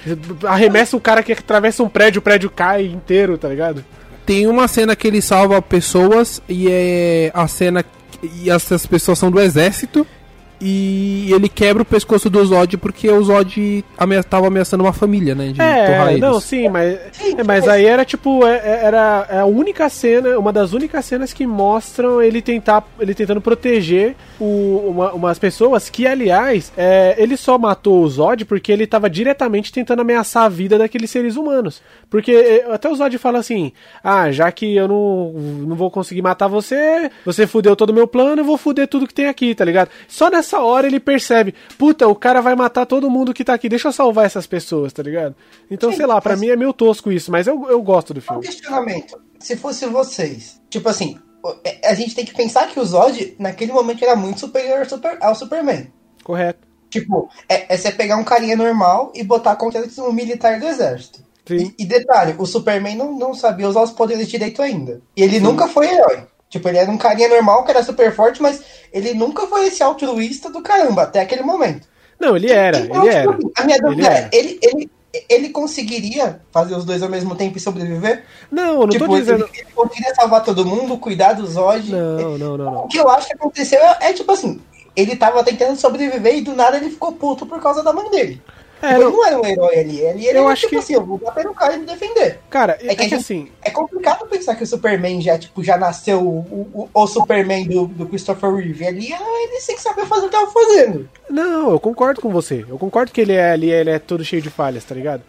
arremessa o cara que atravessa um prédio, o prédio cai inteiro, tá ligado? Tem uma cena que ele salva pessoas e é a cena e essas pessoas são do exército e ele quebra o pescoço do Zod porque o Zod amea tava ameaçando uma família, né? De É, não, sim, mas, é, mas aí era tipo, é- é- era a única cena, uma das únicas cenas que mostram ele tentar, ele tentando proteger o- uma- umas pessoas que, aliás, é, ele só matou o Zod porque ele tava diretamente tentando ameaçar a vida daqueles seres humanos. Porque é, até o Zod fala assim, ah, já que eu não, não vou conseguir matar você, você fudeu todo o meu plano, eu vou fuder tudo que tem aqui, tá ligado? Só nessa hora ele percebe, puta, o cara vai matar todo mundo que tá aqui, deixa eu salvar essas pessoas, tá ligado? Então, Sim, sei lá, pra mas- mim é meio tosco isso, mas eu, eu gosto do Um filme. questionamento. Se fosse vocês, tipo assim, é- a gente tem que pensar que o Zod, naquele momento, era muito superior ao, super- ao Superman. Correto. Tipo, é, é você pegar um carinha normal e botar contra um militar do exército. Sim. E, e detalhe, o Superman não, não sabia usar os poderes direito ainda. E ele nunca foi herói. Tipo, ele era um carinha normal que era super forte, mas ele nunca foi esse altruísta do caramba, até aquele momento. Não, ele era, Então, ele tipo era. A minha dúvida Ele é, era. ele, ele, ele conseguiria fazer os dois ao mesmo tempo e sobreviver? Não, eu não tipo, tô dizendo. ele, ele conseguiria salvar todo mundo, cuidar do Zod. Não, não, não, não. O que eu acho que aconteceu é, é, tipo assim, ele tava tentando sobreviver e do nada ele ficou puto por causa da mãe dele. É, Tipo, não- Ele não era um herói ali, ele, ele Eu era acho tipo que- assim, eu vou bater no cara e me defender. Cara, é, É que que gente- assim. É complicado pensar que o Superman já, tipo, já nasceu o, o, o Superman do, do Christopher Reeve. Ali ah, ele sem saber fazer o que tava fazendo. Não, eu concordo com você. Eu concordo que ele é ali, ele é todo cheio de falhas, tá ligado?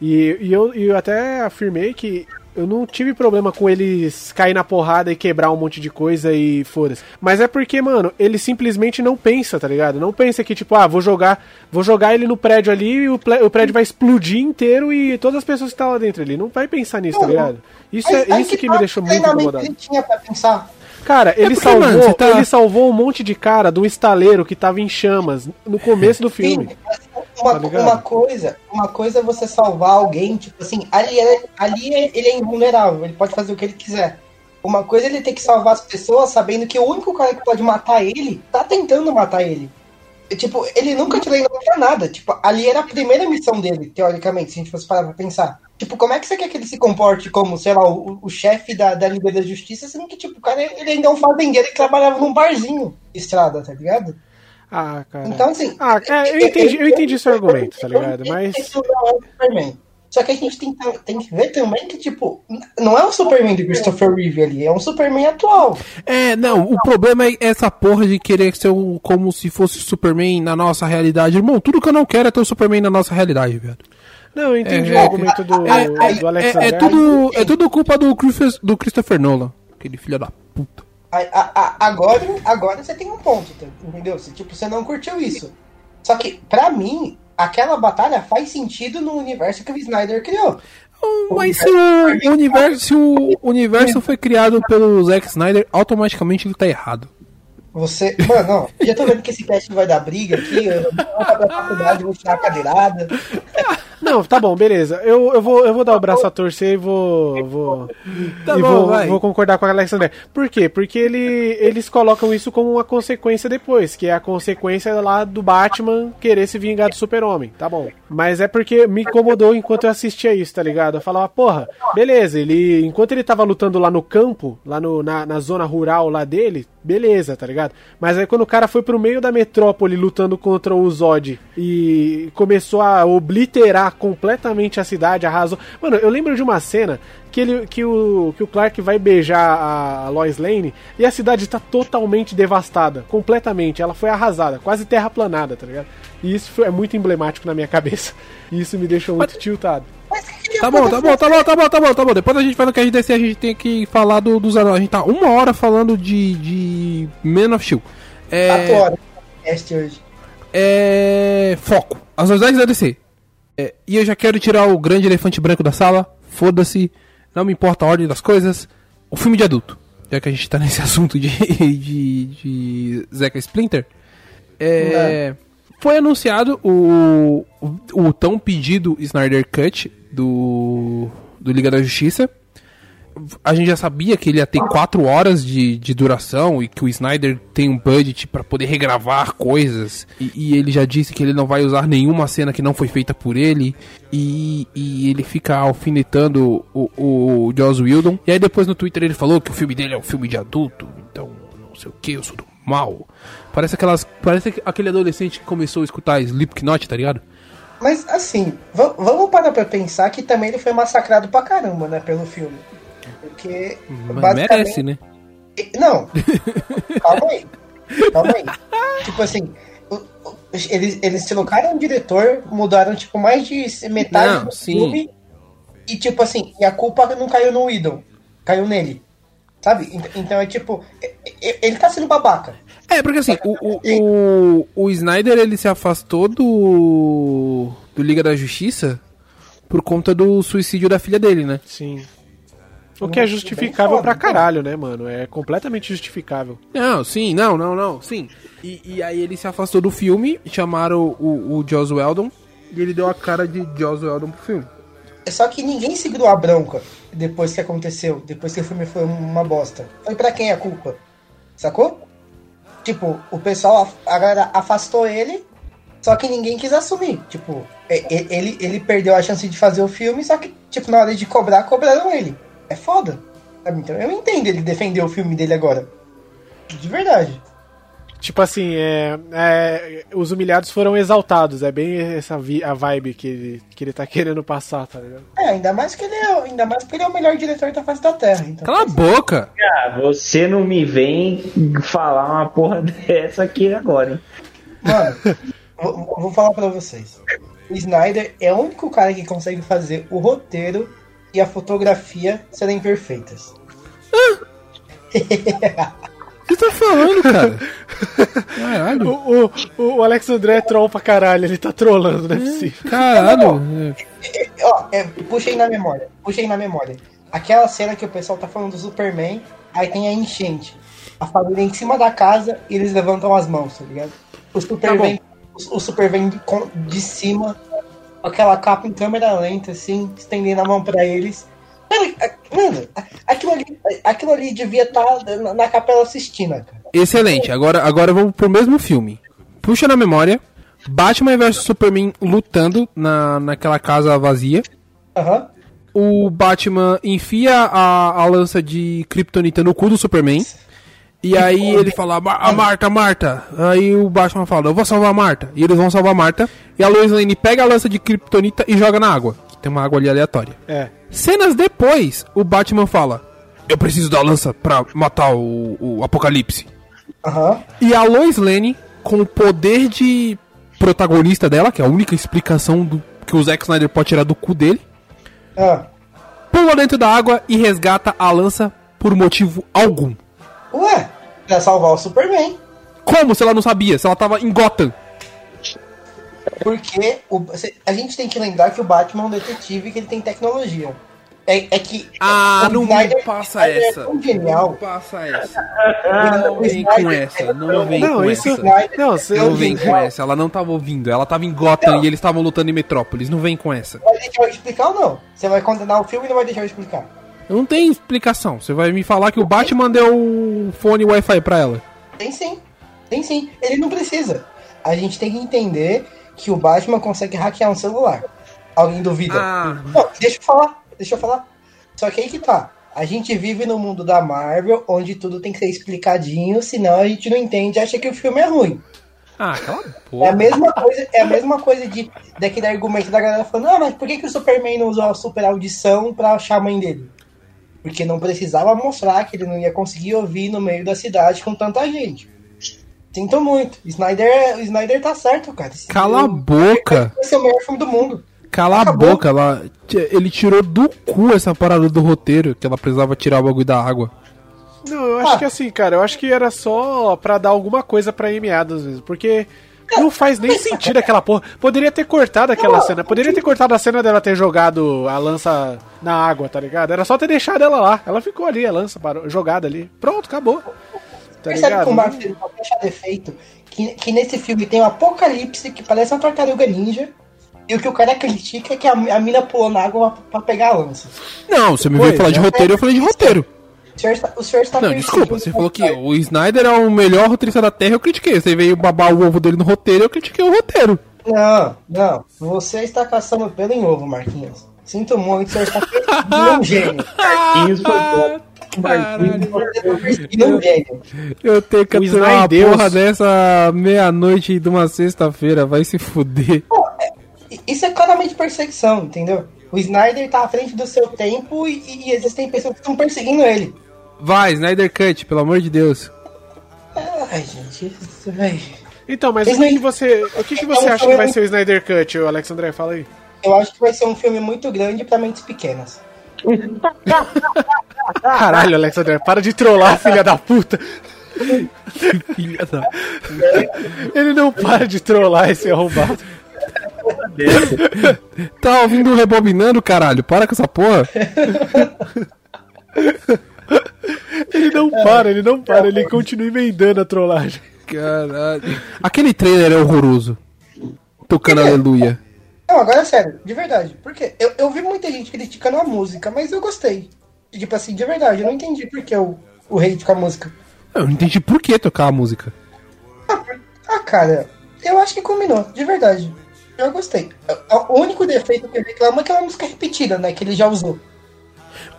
E, e eu, e eu até afirmei que eu não tive problema com eles cair na porrada e quebrar um monte de coisa e foda-se. Mas é porque, mano, ele simplesmente não pensa, tá ligado? Não pensa que, tipo, ah, vou jogar, vou jogar ele no prédio ali e o, o prédio vai explodir inteiro e todas as pessoas que estão lá dentro ali. Não vai pensar nisso, tá Não, ligado? Isso é aí isso que me tá deixou muito incomodado. que ele tinha pra pensar. Cara, ele porque, salvou, mano, tá- ele salvou um monte de cara um estaleiro que tava em chamas no começo do filme. Sim, uma, Tá uma coisa, uma coisa é você salvar alguém, tipo assim, ali, é- ali é- ele é invulnerável, ele pode fazer o que ele quiser. Uma coisa é ele ter que salvar as pessoas sabendo que o único cara que pode matar ele tá tentando matar ele. E, Tipo, ele nunca treinou pra nada. Tipo, ali era a primeira missão dele, teoricamente, se a gente fosse parar pra pensar. Tipo, como é que você quer que ele se comporte como, sei lá, o, o chefe da, da Liga da Justiça, sendo que, tipo, o cara ele ainda é um fazendeiro que trabalhava num barzinho de estrada, tá ligado? Ah, cara. Então, assim. Ah, é, eu entendi, eu entendi seu argumento, tá ligado? Mas. Só que a gente tem, que- tem que ver também que, tipo, não é o Superman do Christopher Reeve ali, é um Superman atual. É, não, o problema é essa porra de querer ser o, como se fosse o Superman na nossa realidade. Irmão, tudo que eu não quero é ter o Superman na nossa realidade, velho. Não, eu entendi É, o argumento do, É, do é, Alex é, é tudo, é tudo culpa do, Christopher- do Christopher Nolan. Aquele filho da puta. A- a- a- agora, agora você tem um ponto, tá? entendeu? Você, tipo, você não curtiu isso. Só que, pra mim, aquela batalha faz sentido no universo que o Snyder criou. Mas se o universo, se o universo foi criado pelo Zack Snyder, automaticamente ele tá errado. Você. Mano, não, eu já tô vendo que esse cast vai dar briga aqui. Eu vou pra faculdade, vou tirar a cadeirada. Não, tá bom, beleza. Eu, eu, vou, eu vou dar o braço a torcer e vou. vou Tá e bom, vou, vai. vou concordar com a Alexandre. Por quê? Porque ele, eles colocam isso como uma consequência depois, que é a consequência lá do Batman querer se vingar do Super-Homem. Tá bom. Mas é porque me incomodou enquanto eu assistia isso, tá ligado? Eu falava, porra, beleza, ele. Enquanto ele tava lutando lá no campo, lá no, na, na zona rural lá dele, beleza, tá ligado? Mas aí quando o cara foi pro meio da metrópole lutando contra o Zod e começou a obliterar completamente a cidade, arrasou. Mano, eu lembro de uma cena que, ele, que, o, que o Clark vai beijar a Lois Lane e a cidade tá totalmente devastada, completamente. Ela foi arrasada, quase terraplanada, tá ligado? E isso foi, é muito emblemático na minha cabeça. E isso me deixou muito tiltado. Mas o que que Tá bom, tá bom, tá bom, tá bom, tá bom, tá bom. Depois a gente vai no cast DC, a gente tem que falar do, dos anões. A gente tá uma hora falando de, de Man of Steel. É, Quatro horas cast hoje. é. Foco. As novidades da DC. É, e eu já quero tirar o grande elefante branco da sala. Foda-se. Não me importa a ordem das coisas. O filme de adulto. já que a gente tá nesse assunto de, de, de Zeca Splinter, é, foi anunciado o, o, o tão pedido Snyder Cut do, do Liga da Justiça. A gente já sabia que ele ia ter 4 horas de, de duração e que o Snyder tem um budget para poder regravar coisas. E, e ele já disse que ele não vai usar nenhuma cena que não foi feita por ele. E, e ele fica alfinetando o, o Joss Whedon. E aí depois no Twitter ele falou que o filme dele é um filme de adulto. Então, não sei o que, eu sou do mal. Parece aquelas. Parece aquele adolescente que começou a escutar Slipknot, tá ligado? Mas assim, va- vamos parar pra pensar que também ele foi massacrado pra caramba, né, pelo filme. Porque. Mas basicamente- merece, né? Não. Calma aí. Calma aí. tipo assim, eles, eles trocaram o diretor, mudaram, tipo, mais de metade Não, do sim. filme. E, tipo assim, e a culpa não caiu no Idol, caiu nele. Sabe? Ent- Então é tipo, ele tá sendo babaca. É, porque assim, o, o, o, o Snyder ele se afastou do. do Liga da Justiça por conta do suicídio da filha dele, né? Sim. O que é justificável pra caralho, né, mano? É completamente justificável. Não, sim, não, não, não, sim. E, e aí ele se afastou do filme, chamaram o, o Joss Whedon e ele deu a cara de Joss Whedon pro filme. É Só que ninguém segurou a bronca depois que aconteceu, depois que o filme foi uma bosta. Foi pra quem a culpa? Sacou? Tipo, o pessoal, af- a galera afastou ele, só que ninguém quis assumir. Tipo, ele, ele perdeu a chance de fazer o filme, só que, tipo, na hora de cobrar, cobraram ele. É foda. sabe? Então eu entendo ele defender o filme dele agora. De verdade. Tipo assim, é, é, os humilhados foram exaltados. É bem essa vi- a vibe que ele, que ele tá querendo passar, tá ligado? É, ainda mais que ele é, ainda mais que ele é o melhor diretor da face da Terra. Então, Cala a boca! Ah, você não me vem falar uma porra dessa aqui agora, hein? Mano, vou, vou falar pra vocês. O Snyder é o único cara que consegue fazer o roteiro e a fotografia serem perfeitas. O que tá falando, cara? Caralho. O, o, o Alex André é troll pra caralho, ele tá trollando, não é. Caralho. Ó, é, puxei na memória, puxei na memória. Aquela cena que o pessoal tá falando do Superman, aí tem a enchente. A família em cima da casa e eles levantam as mãos, tá ligado? O Super Tá bom. vem, o, o Super vem de, de cima, aquela capa em câmera lenta, assim, estendendo a mão pra eles. Mano, aquilo ali, aquilo ali devia estar na, na Capela Sistina, cara. Excelente. Agora, agora vamos pro mesmo filme. Puxa na memória. Batman vs Superman lutando na, naquela casa vazia. Aham. O Batman enfia a, a lança de Kryptonita no cu do Superman. E aí ele fala, "Ma- a Marta, Marta. Aí o Batman fala, eu vou salvar a Marta. E eles vão salvar a Marta. E a Lois Lane pega a lança de Kryptonita e joga na água. Tem uma água ali aleatória. É. Cenas depois, o Batman fala, eu preciso da lança pra matar o, o Apocalipse. Aham. E a Lois Lane, com o poder de protagonista dela, que é a única explicação do que o Zack Snyder pode tirar do cu dele, Ah. pula dentro da água e resgata a lança por motivo algum. Ué, pra salvar o Superman. Como se ela não sabia? Se ela tava em Gotham. Porque o- a gente tem que lembrar que o Batman é um detetive e que ele tem tecnologia. É, é que. Ah, o não me Snyder- passa Snyder essa. É tão genial. passa essa. Não Não vem com essa. Não vem Não, com isso. essa. Não, você. Não vem com essa. Ela não tava ouvindo. Ela tava em Gotham e eles estavam lutando em Metrópolis. Não vem com essa. Vai deixar eu explicar ou não? Você vai condenar o filme e não vai deixar eu explicar. Não tem explicação. Você vai me falar que o Batman deu o fone Wi-Fi pra ela. Tem sim. Tem sim. Ele não precisa. A gente tem que entender que o Batman consegue hackear um celular. Alguém duvida? Ah. Não, deixa eu falar. Deixa eu falar. Só que aí que tá. A gente vive no mundo da Marvel, onde tudo tem que ser explicadinho, senão a gente não entende e acha que o filme é ruim. Ah, cala a É a boca. mesma coisa, é a mesma coisa de, daquele argumento da galera falando, ah, mas por que, que o Superman não usou a super audição pra achar a mãe dele? Porque não precisava mostrar que ele não ia conseguir ouvir no meio da cidade com tanta gente. Sinto muito. Snyder, o Snyder tá certo, cara. Esse Cala a filme boca. Vai ser o melhor filme do mundo. Cala a Acabou. boca. Ela, ele tirou do cu essa parada do roteiro que ela precisava tirar o bagulho da água. Não, eu acho Ah. que assim, cara, eu acho que era só pra dar alguma coisa pra Amy Adams mesmo. Porque, Não faz nem sentido aquela porra. Poderia ter cortado aquela cena. Poderia ter cortado a cena dela ter jogado a lança na água, tá ligado? Era só ter deixado ela lá. Ela ficou ali, a lança parou, jogada ali. Pronto, acabou. Tá Percebe ligado? que o Marvel só deixa defeito? Que, que nesse filme tem um apocalipse que parece uma tartaruga ninja. E o que o cara critica é que a, a mina pulou na água pra, pra pegar a lança. Não, você me veio falar de é. roteiro, eu falei de roteiro. O senhor está, o senhor está Não, desculpa, você o falou que o Snyder é o melhor roteirista da Terra, eu critiquei. Você veio babar o ovo dele no roteiro, eu critiquei o roteiro. Não, não. Você está caçando pelo em ovo, Marquinhos. Sinto muito, o senhor está perseguindo um gênio. Isso foi Caralho. Você está perseguindo um gênio. Eu tenho que aturar uma porra dessa meia-noite de uma sexta-feira, vai se fuder. I- Isso é claramente perseguição, entendeu? O Snyder tá à frente do seu tempo e, e existem pessoas que estão perseguindo ele. Vai, Snyder Cut, pelo amor de Deus. Ai, gente, isso, véi. Então, mas o que, que você. O que, que você acha que vai ser o Snyder Cut, ô Alex André? Fala aí. Eu acho que vai ser um filme muito grande pra mentes pequenas. Caralho, Alex André, para de trollar, filha da puta. Filha da... Ele não para de trollar esse arrombado. Tá ouvindo rebobinando, caralho? Para com essa porra. Ele não para, ele não para, ele continua emendando a trollagem. Caralho. Aquele trailer é horroroso. Tocando aleluia. Não, agora é sério, de verdade. Por quê? Eu, eu vi muita gente criticando a música, mas eu gostei. Tipo assim, de verdade, eu não entendi por que o, o hate com a música. Eu não entendi por que tocar a música. Ah, ah, cara, eu acho que combinou, de verdade. Eu gostei. O- O único defeito que eu reclamo é que é uma música repetida, né? Que ele já usou.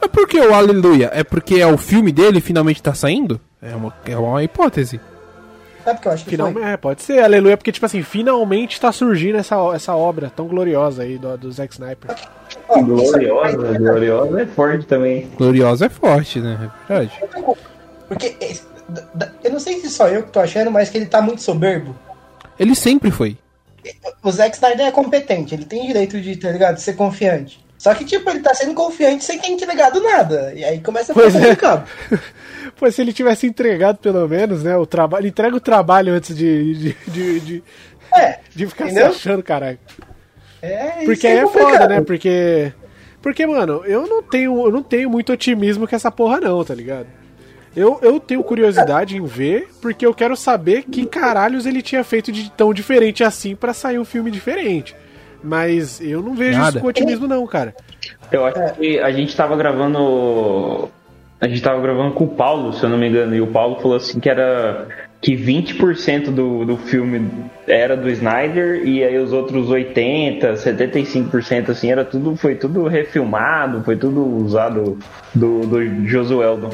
Mas por que o aleluia? É porque é o filme dele finalmente tá saindo? É uma, é uma hipótese. Sabe o que eu acho que foi? Finalmente, é, pode ser, aleluia, porque, tipo assim, finalmente tá surgindo essa, essa obra tão gloriosa aí do, do Zack Sniper. Gloriosa, gloriosa é forte também. Gloriosa é forte, né? É verdade. Porque da- eu não sei se só eu que tô achando, mas que ele tá muito soberbo. Ele sempre foi. O Zack Snyder é competente, ele tem direito de, tá ligado, ser confiante. Só que, tipo, ele tá sendo confiante sem ter entregado nada. E aí começa a ficar Pois é. complicado. Pô, se ele tivesse entregado pelo menos, né, o trabalho, ele entrega o trabalho antes de, de, de, de, É, de ficar Entendeu? se achando, caralho. é Porque isso aí é complicado. foda, né, porque... Porque, mano, eu não tenho, eu não tenho muito otimismo com essa porra não, tá ligado? Eu, eu tenho curiosidade em ver, porque eu quero saber que caralhos ele tinha feito de tão diferente assim pra sair um filme diferente. Mas eu não vejo Nada. isso com otimismo não, cara. Eu acho que a gente tava gravando. A gente tava gravando com o Paulo, se eu não me engano, e o Paulo falou assim que era. que 20% do, do filme era do Snyder e aí os outros 80, 75% assim, era tudo. Foi tudo refilmado, foi tudo usado do, do Josueldon.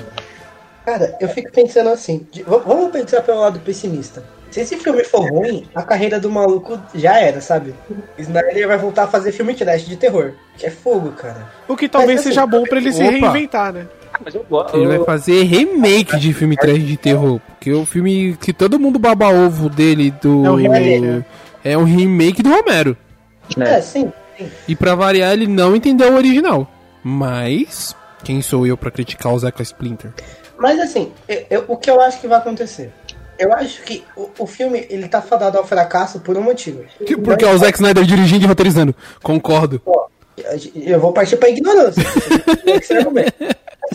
Cara, eu fico pensando assim, de- vamos pensar pelo lado pessimista. Se esse filme for ruim, a carreira do maluco já era, sabe? Snyder vai voltar a fazer filme trash de terror, que é fogo, cara. O que talvez assim, seja bom pra ele se opa. reinventar, né? Mas eu gosto. Ele vai fazer remake de filme trash de terror. Porque o filme que todo mundo baba ovo dele do. É um remake, né? É um remake do Romero. É, sim. sim. E pra variar, ele não entendeu o original. Mas. Quem sou eu pra criticar o Zeca Splinter? Mas assim, eu- eu- o que eu acho que vai acontecer? Eu acho que o, o filme, ele tá fadado ao fracasso por um motivo. Porque é o Zack Snyder dirigindo e roteirizando. Concordo. Eu vou partir pra ignorância.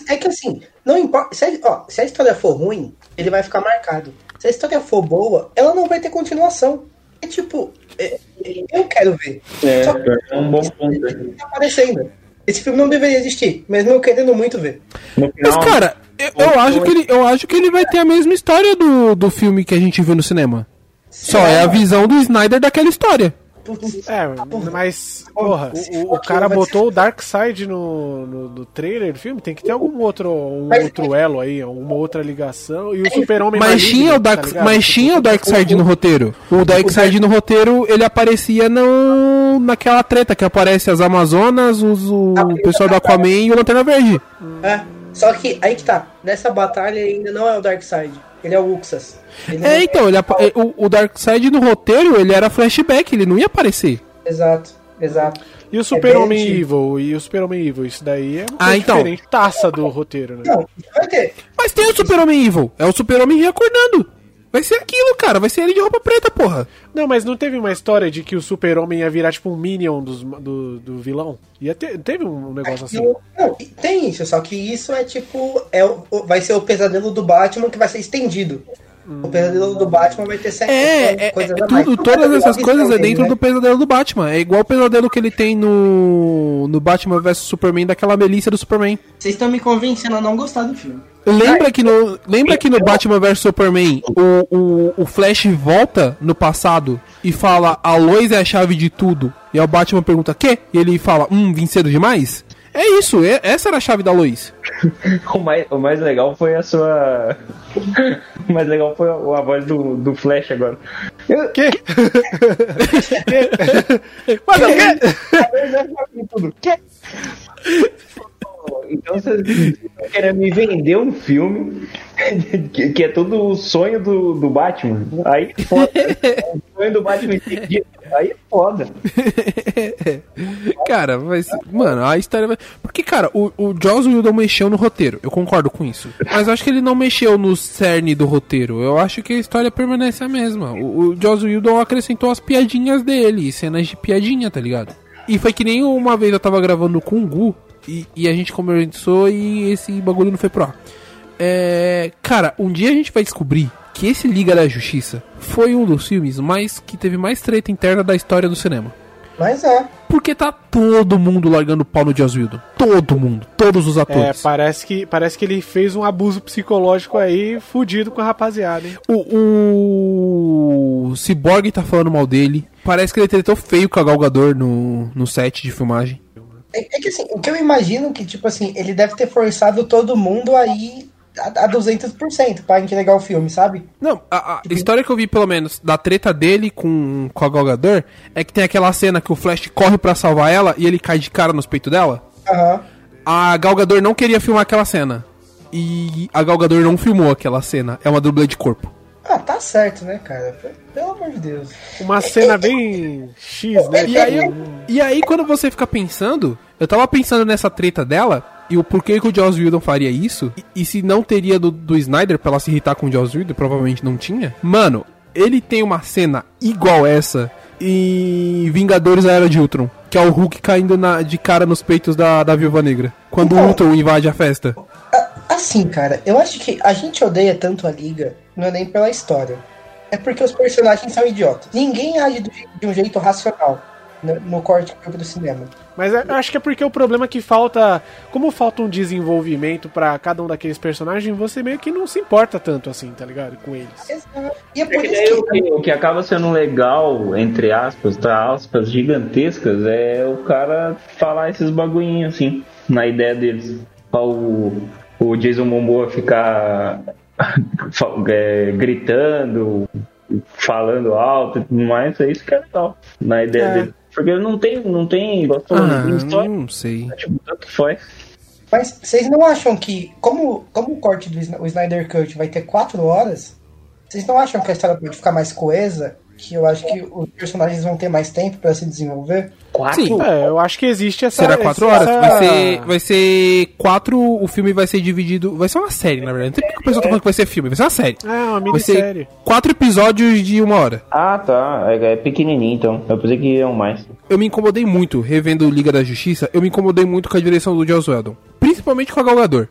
É. É que assim, não importa. Se a, ó, se a história for ruim, ele vai ficar marcado. Se a história for boa, ela não vai ter continuação. É tipo, é- é- eu quero ver. É, Só que é um bom ponto. tá aparecendo. Esse filme não deveria existir, mesmo eu querendo muito ver. No Mas, final, cara, eu, eu acho que ele, eu acho que ele vai ter a mesma história do, do filme que a gente viu no cinema. Só é a visão do Snyder daquela história. Putz, É, mas, porra, o, o cara botou o Dark Side no, no, no trailer do filme, tem que ter algum outro, um Mas- outro elo aí, alguma outra ligação. E o Super-Homem Mas maligno, tinha o tá Dark, ligado? mas tinha o Darkseid no roteiro. O Darkseid no roteiro, ele aparecia no, naquela treta que aparece as Amazonas, os, o pessoal do Aquaman e o Lanterna Verde. É, só que aí que tá. Nessa batalha ele ainda não é o Darkseid. Ele é o Uxas. Ele É, então, ele, apa- o, o Darkseid no roteiro, ele era flashback, ele não ia aparecer. Exato, exato. E o Super-Homem É Evil, e o Super-Homem Evil, isso daí é uma Ah, coisa então. diferente, taça do roteiro, né? Não, vai ter. Mas tem o Super-Homem Evil, é o Super-Homem reacordando. Vai ser aquilo, cara. Vai ser ele de roupa preta, porra. Não, mas não teve uma história de que o super-homem ia virar tipo um minion dos, do, do vilão? Ia ter, teve um negócio assim. Não, não, tem isso, só que isso é tipo. É, vai ser o pesadelo do Batman que vai ser estendido. O pesadelo do Batman vai ter sete É, é, coisas é a mais. tudo, todas essas coisas é dentro né? do pesadelo do Batman. É igual o pesadelo que ele tem no, no Batman vs Superman, daquela Melissa do Superman. Vocês estão me convencendo a não gostar do filme. Lembra que no, lembra que no Batman vs Superman o, o, o Flash volta no passado e fala a Lois é a chave de tudo. E aí o Batman pergunta, quê? E ele fala, hum, vim cedo demais? É isso, é- essa era a chave da Lois. O mais, o mais legal foi a sua. O mais legal foi a, a voz do, do Flash agora. Eu, Que? Mas o quê? Então estão querendo me vender um filme que, que é todo o sonho do, do Batman. Aí foda. o sonho do Batman entendido. Aí é foda. cara, ser, Mano, a história. Porque, cara, o, o Joss Whedon mexeu no roteiro, eu concordo com isso. Mas eu acho que ele não mexeu no cerne do roteiro. Eu acho que a história permanece a mesma. O, o Joss Whedon acrescentou as piadinhas dele, cenas de piadinha, tá ligado? E foi que nem uma vez eu tava gravando com o Gu e, e a gente conversou e esse bagulho não foi pro ar. É, cara, um dia a gente vai descobrir que esse Liga da Justiça foi um dos filmes mais que teve mais treta interna da história do cinema. Mas é. Porque tá todo mundo largando pau no Joss Whedon. Todo mundo. Todos os É, atores. parece que, parece que ele fez um abuso psicológico aí, fudido com a rapaziada, hein? o, o Cyborg tá falando mal dele. Parece que ele tretou feio com a Gal Gadot no, no set de filmagem. É, é que assim, o que eu imagino que, tipo assim, ele deve ter forçado todo mundo aí a, a 200% pra entregar o filme, sabe? Não, a, a história que eu vi, pelo menos, da treta dele com, com a Gal Gadot é que tem aquela cena que o Flash corre pra salvar ela e ele cai de cara nos peitos dela. Aham. A Gal Gadot não queria filmar aquela cena. E a Gal Gadot não filmou aquela cena. É uma dublê de corpo. Ah, tá certo, né, cara? Pelo amor de Deus. Uma cena bem X, né? E aí, e aí, quando você fica pensando, eu tava pensando nessa treta dela e o porquê que o Joss Whedon faria isso, e, e se não teria do, do Snyder pra ela se irritar com o Joss Whedon, provavelmente não tinha. Mano, ele tem uma cena igual essa em Vingadores A Era de Ultron, que é o Hulk caindo na- de cara nos peitos da, da Viúva Negra, quando o Então- Ultron invade a festa. Assim, cara, eu acho que a gente odeia tanto a Liga, não é nem pela história. É porque os personagens são idiotas. Ninguém age de um jeito racional no, no corte do cinema. Mas eu acho que é porque o problema é que falta. Como falta um desenvolvimento pra cada um daqueles personagens, você meio que não se importa tanto assim, tá ligado? Com eles. Exato. E é É por que isso que. que, o que acaba sendo legal, entre aspas, tá, aspas gigantescas, é o cara falar esses bagulhinhos assim, na ideia deles. Pra O, o Jason Momoa ficar é, gritando, falando alto e tudo mais, é isso que é legal, na ideia É. dele. Porque ele não tem, não tem, tu Ah, tem história, não sei. tipo, tanto faz. Mas vocês não acham que, como, como o corte do o Snyder Cut vai ter quatro horas, vocês não acham que a história pode ficar mais coesa? Que eu acho que os personagens vão ter mais tempo pra se desenvolver? Quatro? Sim. É, eu acho que existe essa. Será quatro essa- horas? Vai ser, vai ser quatro. O filme vai ser dividido. Vai ser uma série, na verdade. Não sei porque o pessoal tá falando que vai ser filme, vai ser uma série. É, uma Vai ser minissérie. quatro episódios de uma hora. Ah, tá. É, é pequenininho, então. Eu pensei que iam mais. Eu me incomodei muito revendo Liga da Justiça. Eu me incomodei muito com a direção do Joss Whedon, principalmente com a Gal Gadot.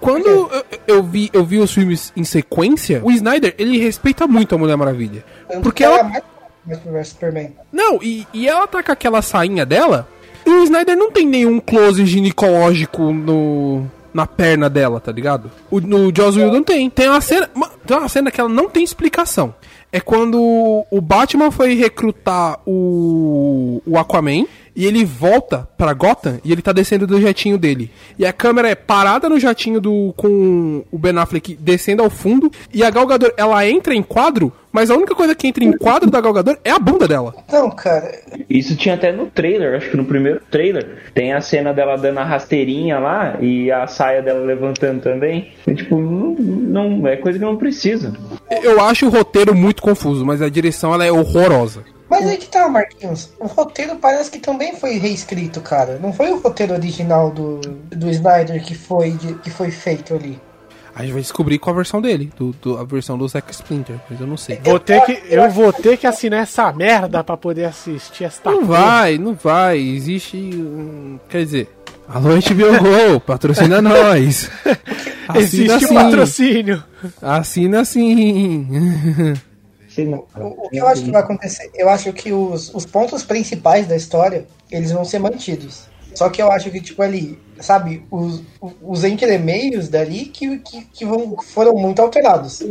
Quando eu, eu vi, eu vi os filmes em sequência, o Snyder ele respeita muito a Mulher Maravilha, Tanto porque que ela mais, mais Superman. não e, e ela tá com aquela sainha dela. E o Snyder não tem nenhum close ginecológico no na perna dela, tá ligado? O, no Joss Whedon tem. Tem uma cena, tem uma cena que ela não tem explicação. É quando o Batman foi recrutar o, o Aquaman e ele volta pra Gotham e ele tá descendo do jatinho dele. E a câmera é parada no jatinho do com o Ben Affleck descendo ao fundo e a Gal Gadot, ela entra em quadro, mas a única coisa que entra em quadro da Gal Gadot é a bunda dela. Não, cara, Isso tinha até no trailer, acho que no primeiro trailer. Tem a cena dela dando a rasteirinha lá e a saia dela levantando também. E, tipo, não, não- é coisa que não precisa. Eu acho o roteiro muito confuso, mas a direção ela é horrorosa. Mas aí que tá, Marquinhos. O roteiro parece que também foi reescrito, cara. Não foi o roteiro original do, do Snyder que foi, de- que foi feito ali. A gente vai descobrir qual a versão dele, do, do- a versão do Zack Splinter, mas eu não sei. Vou ter que, eu vou ter que assinar essa merda pra poder assistir esta Não porra. vai, não vai. Existe. hum, Quer dizer, alô HBO Go, patrocina nós. Assina Existe assim. patrocínio. Assina assim. O, o que eu acho que vai acontecer? Eu acho que os, os pontos principais da história, eles vão ser mantidos. Só que eu acho que, tipo, ali, sabe, os, os entremeios dali que, que, que vão, foram muito alterados.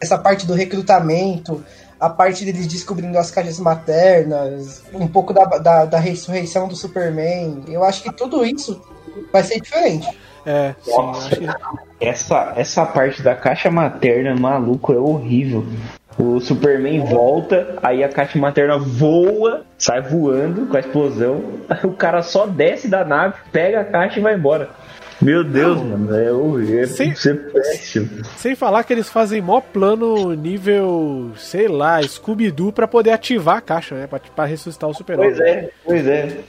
Essa parte do recrutamento, a parte deles descobrindo as caixas maternas, um pouco da, da, da ressurreição do Superman. Eu acho que tudo isso vai ser diferente. É, sim, Nossa. acho que... Essa, essa parte da caixa materna, maluco, é horrível. O Superman volta, aí a caixa materna voa, sai voando com a explosão. Aí o cara só desce da nave, pega a caixa e vai embora. Meu Deus, mano, é horrível. Isso é. Sem falar que eles fazem mó plano nível, sei lá, Scooby-Doo pra poder ativar a caixa, né? Pra, pra ressuscitar o super-homem. Pois é, pois é.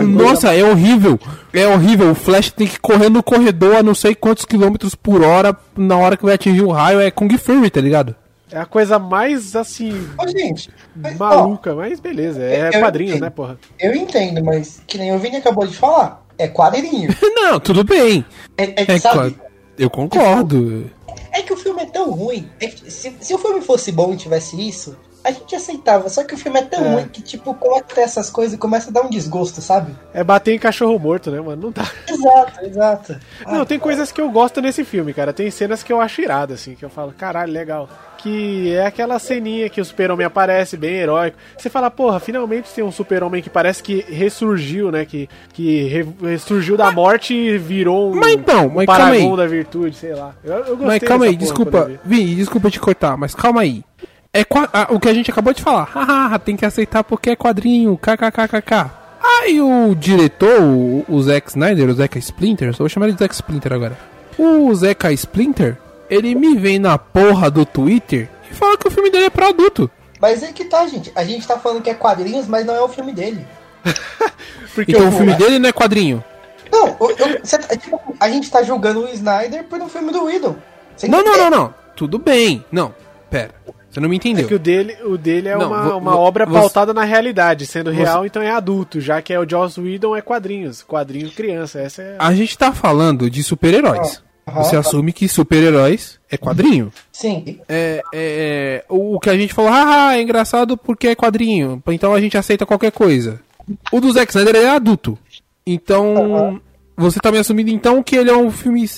Nossa, é horrível. É horrível. O Flash tem que correr no corredor a não sei quantos quilômetros por hora na hora que vai atingir o raio. É Kung Fury, tá ligado? É a coisa mais, assim, Ô, gente, mas, ó, maluca, mas beleza. É Eu- quadrinhos, eu- né, porra? eu entendo, mas que nem o Vini acabou de falar, é quadrinho. Não, tudo bem. É, é, É, sabe? qua- eu concordo. É que o filme é tão ruim. é que se, se o filme fosse bom e tivesse isso, a gente aceitava. Só que o filme é tão É. ruim que, tipo, começa a ter essas coisas e começa a dar um desgosto, sabe? É bater em cachorro morto, né, mano? Não dá. Exato, exato. Não, tem coisas que eu gosto nesse filme, cara. Tem cenas que eu acho irada, assim, que eu falo, caralho, legal. Que é aquela ceninha que o super-homem aparece, bem heróico. Você fala, porra, finalmente tem um super-homem que parece que ressurgiu, né? Que, que re- ressurgiu da morte e virou um, Mas então, um mas calma paragon aí. da virtude, sei lá. Eu, eu gostei Mas calma aí, desculpa. vi. Desculpa te cortar, mas calma aí. É ah, o que a gente acabou de falar. Haha, tem que aceitar porque é quadrinho. KKKKK. Aí o diretor, o, o Zack Snyder, o Zack Splinter, só vou chamar ele de Zack Splinter agora. O Zack Splinter, ele me vem na porra do Twitter e fala que o filme dele é pra adulto. Mas é que tá, gente. A gente tá falando que é quadrinhos, mas não é o filme dele. Porque Então o filme dele não é quadrinho. Não, eu- eu- cê tá- tipo, a gente tá julgando o Snyder por um filme do. Você Não, não, não, não. Tudo bem. Não, pera. Você não me É entendeu. que o dele, o dele é Não, uma, uma vo- obra você- pautada na realidade, sendo você- real, então é adulto, já que é o Joss Whedon é quadrinhos, quadrinho criança, essa é... A gente tá falando de super-heróis. Aham. Você assume que super-heróis é quadrinho. Sim. É, é, é, o que a gente falou, ah, é engraçado porque é quadrinho, então a gente aceita qualquer coisa. O do Zack Snyder é adulto. Então, você tá me assumindo então que ele é um filme.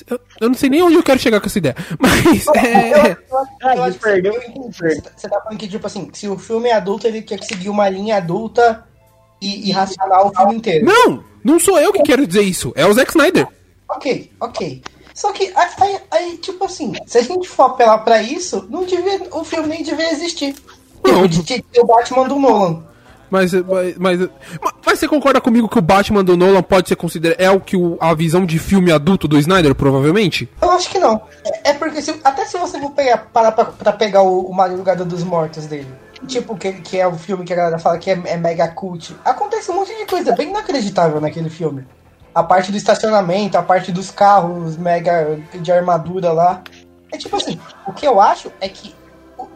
Eu, não sei nem onde eu quero chegar com essa ideia. Mas é. Eu acho que você- tá- tá falando que, tipo assim, se o filme é adulto, ele quer seguir uma linha adulta e, e racional o filme inteiro. Não! Não sou eu que quero dizer isso, é o Zack Snyder. Ok, ok. Só que aí, aí- tipo assim, se a gente for apelar pra isso, não devia, o filme nem devia existir. Não. Tipo, o Batman do Nolan. Mas, mas, mas, mas você concorda comigo que o Batman do Nolan pode ser considerado. É o que o, a visão de filme adulto do Snyder, provavelmente? Eu acho que não. É, é porque se- até se você for pegar, parar pra, pra pegar o, o Madrugada dos Mortos dele, tipo, que, que é o filme que a galera fala que é, é mega cult, acontece um monte de coisa bem inacreditável naquele filme. A parte do estacionamento, a parte dos carros mega de armadura lá. É tipo assim, o que eu acho é que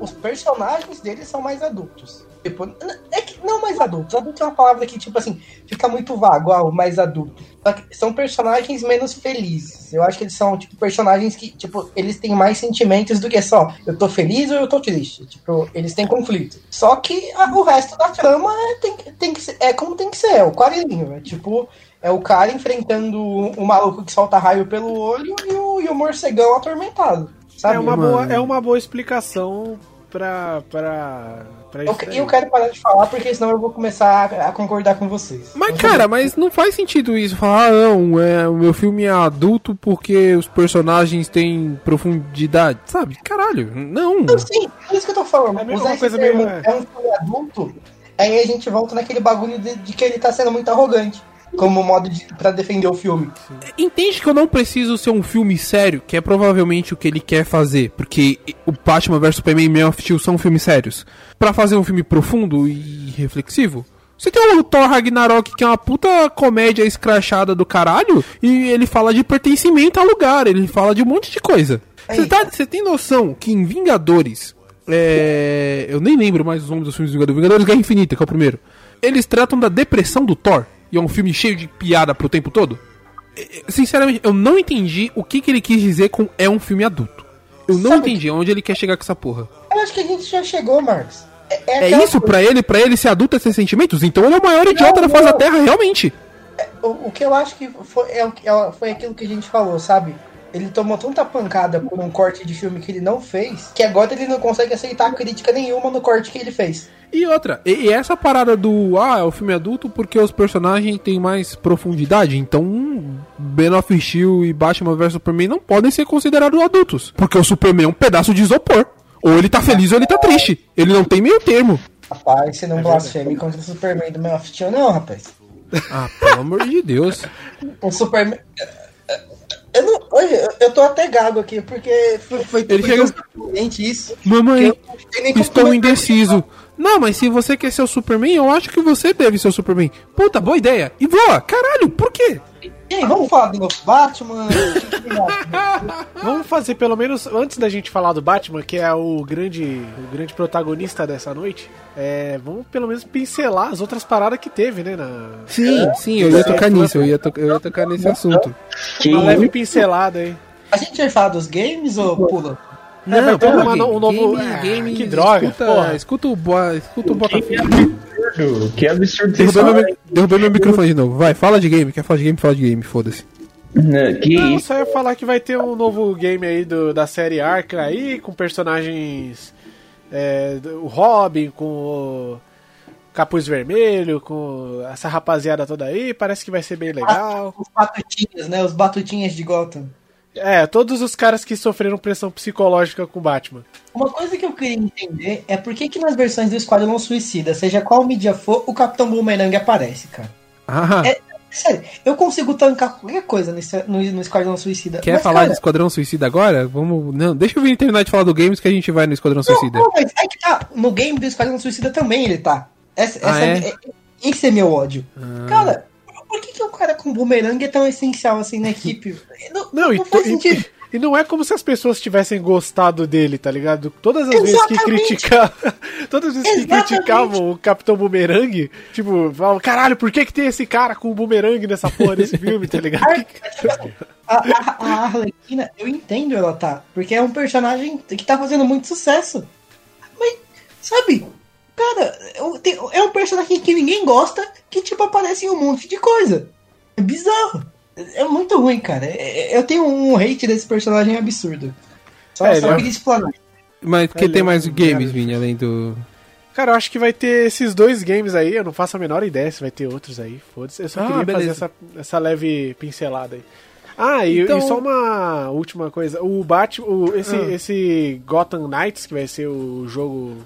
os personagens deles são mais adultos. Tipo, é que não mais adultos. Adulto é uma palavra que, tipo assim, fica muito vago, ah, o mais adulto. São personagens menos felizes. Eu acho que eles são, tipo, personagens que, tipo, eles têm mais sentimentos do que só eu tô feliz ou eu tô triste. Tipo, eles têm conflito. Só que ah, o resto da trama é, tem, tem que ser, é como tem que ser, é o quadrinho. É tipo, é o cara enfrentando o maluco que solta raio pelo olho e o, e o morcegão atormentado. Sabe? É uma, mano? boa, é uma boa explicação pra, pra, pra Eu, eu quero parar de falar porque senão eu vou começar a, a concordar com vocês. Mas, cara, mas não faz sentido isso. Falar, ah, não, é, o meu filme é adulto porque os personagens têm profundidade. Sabe? Caralho, não. Não, sim, é isso que eu tô falando. É Usar coisa termo meio- é um filme adulto, aí a gente volta naquele bagulho de, de que ele tá sendo muito arrogante. Como modo de, pra defender o filme. Entende que eu não preciso ser um filme sério, que é provavelmente o que ele quer fazer, porque o Batman vs Superman e Man of Steel são filmes sérios. Pra fazer um filme profundo e reflexivo, Você tem o Thor Ragnarok, que é uma puta comédia escrachada do caralho, e ele fala de pertencimento ao lugar, ele fala de um monte de coisa. Você tá, tem noção que em Vingadores. É, eu nem lembro mais os nomes dos filmes dos Vingadores. Vingadores Guerra Infinita, que é o primeiro. Eles tratam da depressão do Thor. E é um filme cheio de piada pro tempo todo. É, é, Sinceramente, eu não entendi o que, que ele quis dizer com é um filme adulto. Eu não Sabe entendi onde ele quer chegar com essa porra. Eu acho que a gente já chegou, Marcos. É, É aquela isso pra ele, pra ele ser adulto é ter sentimentos? Então ele é o maior idiota da face da Terra, realmente. O, o que eu acho que foi, é, que- é- foi aquilo que a gente falou, sabe? Ele tomou tanta pancada por um corte de filme que ele não fez, que agora ele não consegue aceitar crítica nenhuma no corte que ele fez. E outra, e, essa parada do ah, é o filme adulto porque os personagens têm mais profundidade, então Ben of Steel e Batman vs Superman não podem ser considerados adultos, porque o Superman é um pedaço de isopor. Ou ele tá feliz ou ele tá triste. Ele não tem meio termo. Rapaz, você não blasfeme contra o Superman do Man of Steel, não, rapaz. Ah, pelo amor de Deus. O Superman. Eu não. Olha, eu- eu tô até gago aqui, porque foi, foi, Ele chega- isso. Mamãe, estou indeciso. Não, mas se você quer ser o Superman, eu acho que você deve ser o Superman. Puta, boa ideia. E voa, caralho, por quê? E aí, vamos falar do novo Batman? Vamos fazer pelo menos antes da gente falar do Batman, que é o grande, o grande protagonista dessa noite. É, vamos pelo menos pincelar as outras paradas que teve, né? Na, Sim, sim, eu ia tocar nisso, eu ia, to- eu ia tocar nesse assunto. Que uma leve pincelada aí. A gente vai falar dos games ou pula? É, vai ter porra, uma- game- um novo- game- ah, que droga, Escuta, porra. escuta o, bo... escuta o Botafogo. absurdo, que absurdo vocês Derrubei mi- derrubei meu microfone de novo. Vai, fala de game. Quer falar de game? Fala de game, foda-se. Né, Que Não, isso? só ia falar que vai ter um novo game aí do, da série Arkham aí, com personagens. É, o Robin, com o Capuz Vermelho, com essa rapaziada toda aí. Parece que vai ser bem legal. Os batutinhas, né? Os batutinhas de Gotham. É, todos os caras que sofreram pressão psicológica com o Batman. Uma coisa que eu queria entender é por que, que nas versões do Esquadrão Suicida, seja qual mídia for, o Capitão Boomerang aparece, cara. Ah, É, Sério, eu consigo tancar qualquer coisa nesse, no, no Esquadrão Suicida. quer Mas, falar cara, de Esquadrão Suicida agora? Vamos. Não, deixa eu vir terminar de falar do games que a gente vai no Esquadrão Suicida. Não, mas é que tá. No game do Esquadrão Suicida também ele tá. Essa, Ah, essa é? é- esse é meu ódio. Cara, por que, que um cara com bumerangue é tão essencial assim na equipe? Não, Não, não, e, faz to- e- sentido. e não é como se as pessoas tivessem gostado dele, tá ligado? Todas as vezes que Exatamente. criticavam. Todas as vezes que Exatamente. criticavam o Capitão Boomerang, tipo, falavam, caralho, por que, que tem esse cara com o boomerang nessa porra desse filme, tá ligado? A, a, a Arlequina, eu entendo ela tá. Porque é um personagem que tá fazendo muito sucesso. Mas, sabe? Cara, é um personagem que ninguém gosta, que tipo aparece em um monte de coisa. É bizarro. É muito ruim, cara. É- é- Eu tenho um hate desse personagem absurdo. Só, É, só ele queria explanar. Mas porque Ele tem é mais games, Vini, além do. Cara, eu acho que vai ter esses dois games aí, eu não faço a menor ideia se vai ter outros aí, foda-se. Eu só Ah, queria beleza. fazer essa, essa leve pincelada aí. Ah, e, Então- e só uma última coisa. O Batman, o- esse, Ah. esse Gotham Knights, que vai ser o jogo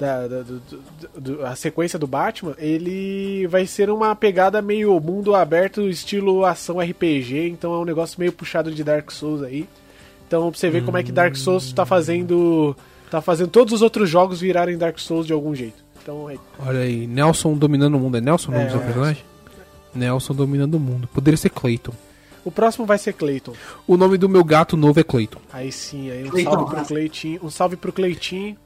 da, da- do- do- do- a sequência do Batman, ele vai ser uma pegada meio mundo aberto, estilo ação RPG, então é um negócio meio puxado de Dark Souls aí. Então pra você ver como é que Dark Souls tá fazendo. tá fazendo todos os outros jogos virarem Dark Souls de algum jeito. Então é Olha aí, Nelson dominando o mundo. É Nelson o nome É, do seu é. personagem? Nelson dominando o mundo. Poderia ser Clayton. O próximo vai ser Clayton. O nome do meu gato novo é Clayton. Aí sim, aí um Clayton. salve pro Cleitinho. Um salve pro Cleitinho.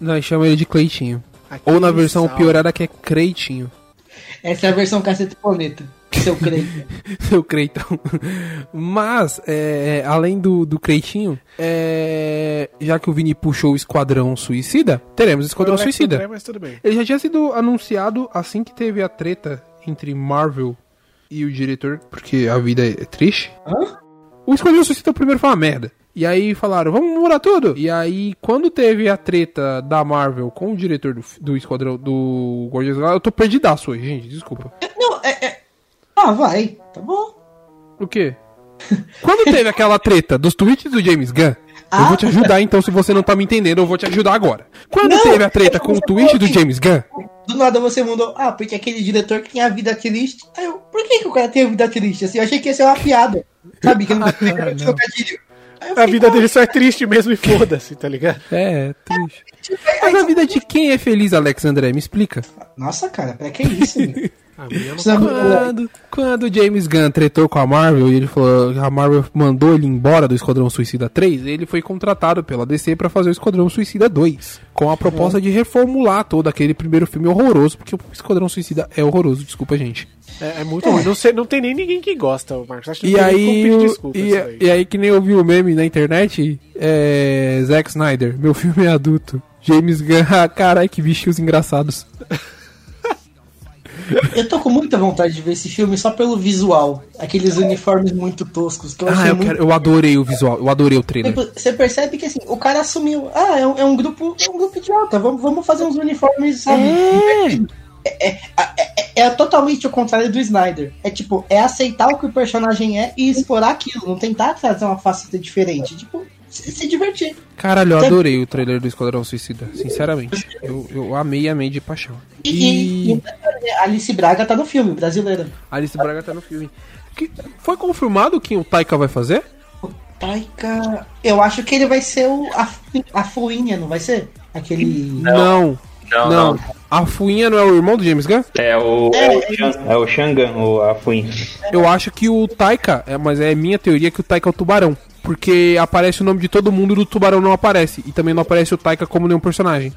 Nós chamamos ele de Cleitinho. Ou na versão salve. piorada que é Creitinho. Essa é a versão cacete planeta. Seu creio. Seu Creitão. Mas, é, além do, do Creitinho, é, já que o Vini puxou o Esquadrão Suicida, teremos Esquadrão o Lex Suicida. Mas tudo bem. Ele já tinha sido anunciado assim que teve a treta entre Marvel e o diretor, porque a vida é triste. Hã? O Esquadrão Suicida primeiro foi uma merda. E aí falaram, vamos mudar tudo. E aí, quando teve a treta da Marvel com o diretor do, do Esquadrão do Guardiões da Galáxia, eu tô perdidaço hoje, gente, desculpa. Não, é, é. Ah, vai. Tá bom. O quê? Quando teve aquela treta dos tweets do James Gunn, eu Ah. vou te ajudar então, se você não tá me entendendo, eu vou te ajudar agora. Quando Não, teve a treta com o tweet do James Gunn, Do nada você mandou, ah, porque aquele diretor que tem a vida triste. Aí eu, por que, que o cara tem a vida triste? Assim, eu achei que ia ser uma piada. Sabe? Que não Ah, não. A vida dele só é triste mesmo e foda-se, tá ligado? É, triste. Mas a vida de quem é feliz, Alex André? Me explica. Nossa, cara, pra que isso? Quando, quando o James Gunn tretou com a Marvel e ele falou a Marvel mandou ele embora do Esquadrão Suicida 3, ele foi contratado pela DC pra fazer o Esquadrão Suicida 2, com a proposta de reformular todo aquele primeiro filme horroroso, porque o Esquadrão Suicida é horroroso, desculpa, gente. É, é muito ruim. Não, sei, não tem nem ninguém que gosta, Marcos. Acho que E aí, desculpa e, aí. e aí que nem eu vi o meme na internet, é, Zack Snyder, meu filme é adulto. James Gunn, ah, carai, que bichinhos engraçados. Eu tô com muita vontade de ver esse filme só pelo visual. Aqueles uniformes muito toscos que eu achei Ah, eu, muito. quero, eu adorei o visual, eu adorei o trailer. Tipo, Você percebe que assim, o cara assumiu. Ah, é um, é um grupo. É um grupo idiota. Vamos, vamos fazer uns uniformes, sabe? É, é, é- é totalmente o contrário do Snyder. É tipo, é aceitar o que o personagem é e explorar aquilo. Não tentar trazer uma faceta diferente. Tipo, se, se divertir. Caralho, eu adorei o trailer do Esquadrão Suicida, sinceramente. Eu, eu amei, amei de paixão. E, e- e Alice Braga tá no filme, brasileira. Alice Braga tá no filme. Que- foi confirmado quem o Taika vai fazer? Taika. Eu acho que ele vai ser o. A, a Fuinha, não vai ser? Aquele. Não. Não, Não. não. A Fuinha não é o irmão do James Gunn? É o, é o, é o Shangan, o, a Fuin. Eu acho que o Taika, é, mas é minha teoria que o Taika é o tubarão. Porque aparece o nome de todo mundo e do tubarão não aparece. E também não aparece o Taika como nenhum personagem.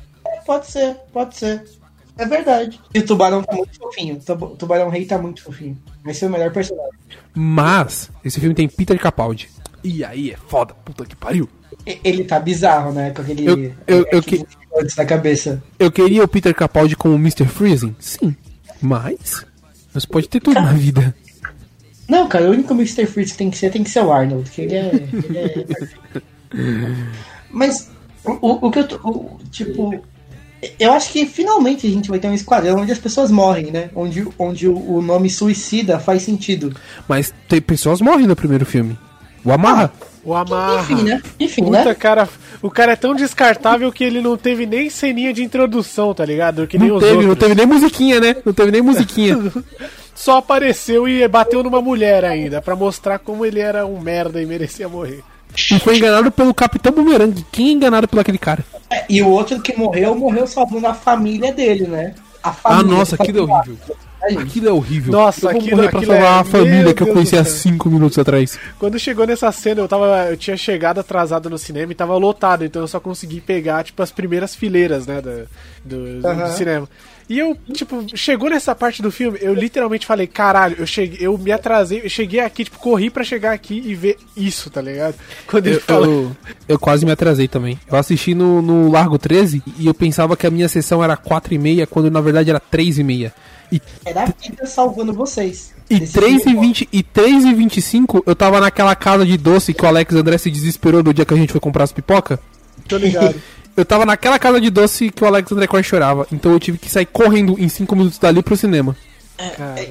Pode ser, pode ser. É verdade. E o tubarão tá muito fofinho. O tuba- o tubarão rei tá muito fofinho. Vai ser o melhor personagem. Mas, esse filme tem Peter Capaldi. E aí é foda, puta que pariu. E- Ele tá bizarro, né? Com aquele. Eu- eu- eu da cabeça. Eu queria o Peter Capaldi como Mr. Freezing? Sim. Mas. Mas pode ter tudo na vida. Não, cara, o único Mr. Freeze que tem que ser tem que ser o Arnold, que ele é. Ele é. Mas o, o, o que eu tô. o- tipo. Eu acho que finalmente a gente vai ter um esquadrão onde as pessoas morrem, né? Onde, onde o, o nome suicida faz sentido. Mas tem pessoas morrem no primeiro filme. O Amarra. O Amarra. Enfim, né? Enfim, Puta, né? cara, o cara é tão descartável que ele não teve nem ceninha de introdução, tá ligado? Que nem Não os teve, outros. não teve nem musiquinha, né? Não teve nem musiquinha. Só apareceu e bateu numa mulher ainda, pra mostrar como ele era um merda e merecia morrer. E foi enganado pelo Capitão Boomerang. Quem é enganado por aquele cara? É, E o outro que morreu, morreu salvando a família dele, né? A Ah, família nossa, que aquilo é horrível. né? Aquilo é horrível. Nossa, eu vou aquilo- morrer pra aquilo salvar é- a família Meu que eu Deus conheci do há céu. 5 minutos atrás. Quando chegou nessa cena, eu tava. Eu tinha chegado atrasado no cinema e tava lotado, então eu só consegui pegar, tipo, as primeiras fileiras, né, do, do Aham. cinema. E eu, tipo, chegou nessa parte do filme, eu literalmente falei, caralho, eu cheguei, eu me atrasei, eu cheguei aqui, tipo, corri pra chegar aqui e ver isso, tá ligado? Quando ele Eu, fala. eu, eu quase me atrasei também. Eu assisti no, no Largo 13 e eu pensava que a minha sessão era 4 e meia, quando na verdade era 3 e meia. E, Era a vida salvando vocês. e, Nesse 3 e, filme, 20, e 3 e 25 eu tava naquela casa de doce que o Alex André se desesperou no dia que a gente foi comprar as pipoca. Tô ligado. Eu tava naquela casa de doce que o Alex André quase chorava. Então eu tive que sair correndo em 5 minutos dali pro cinema.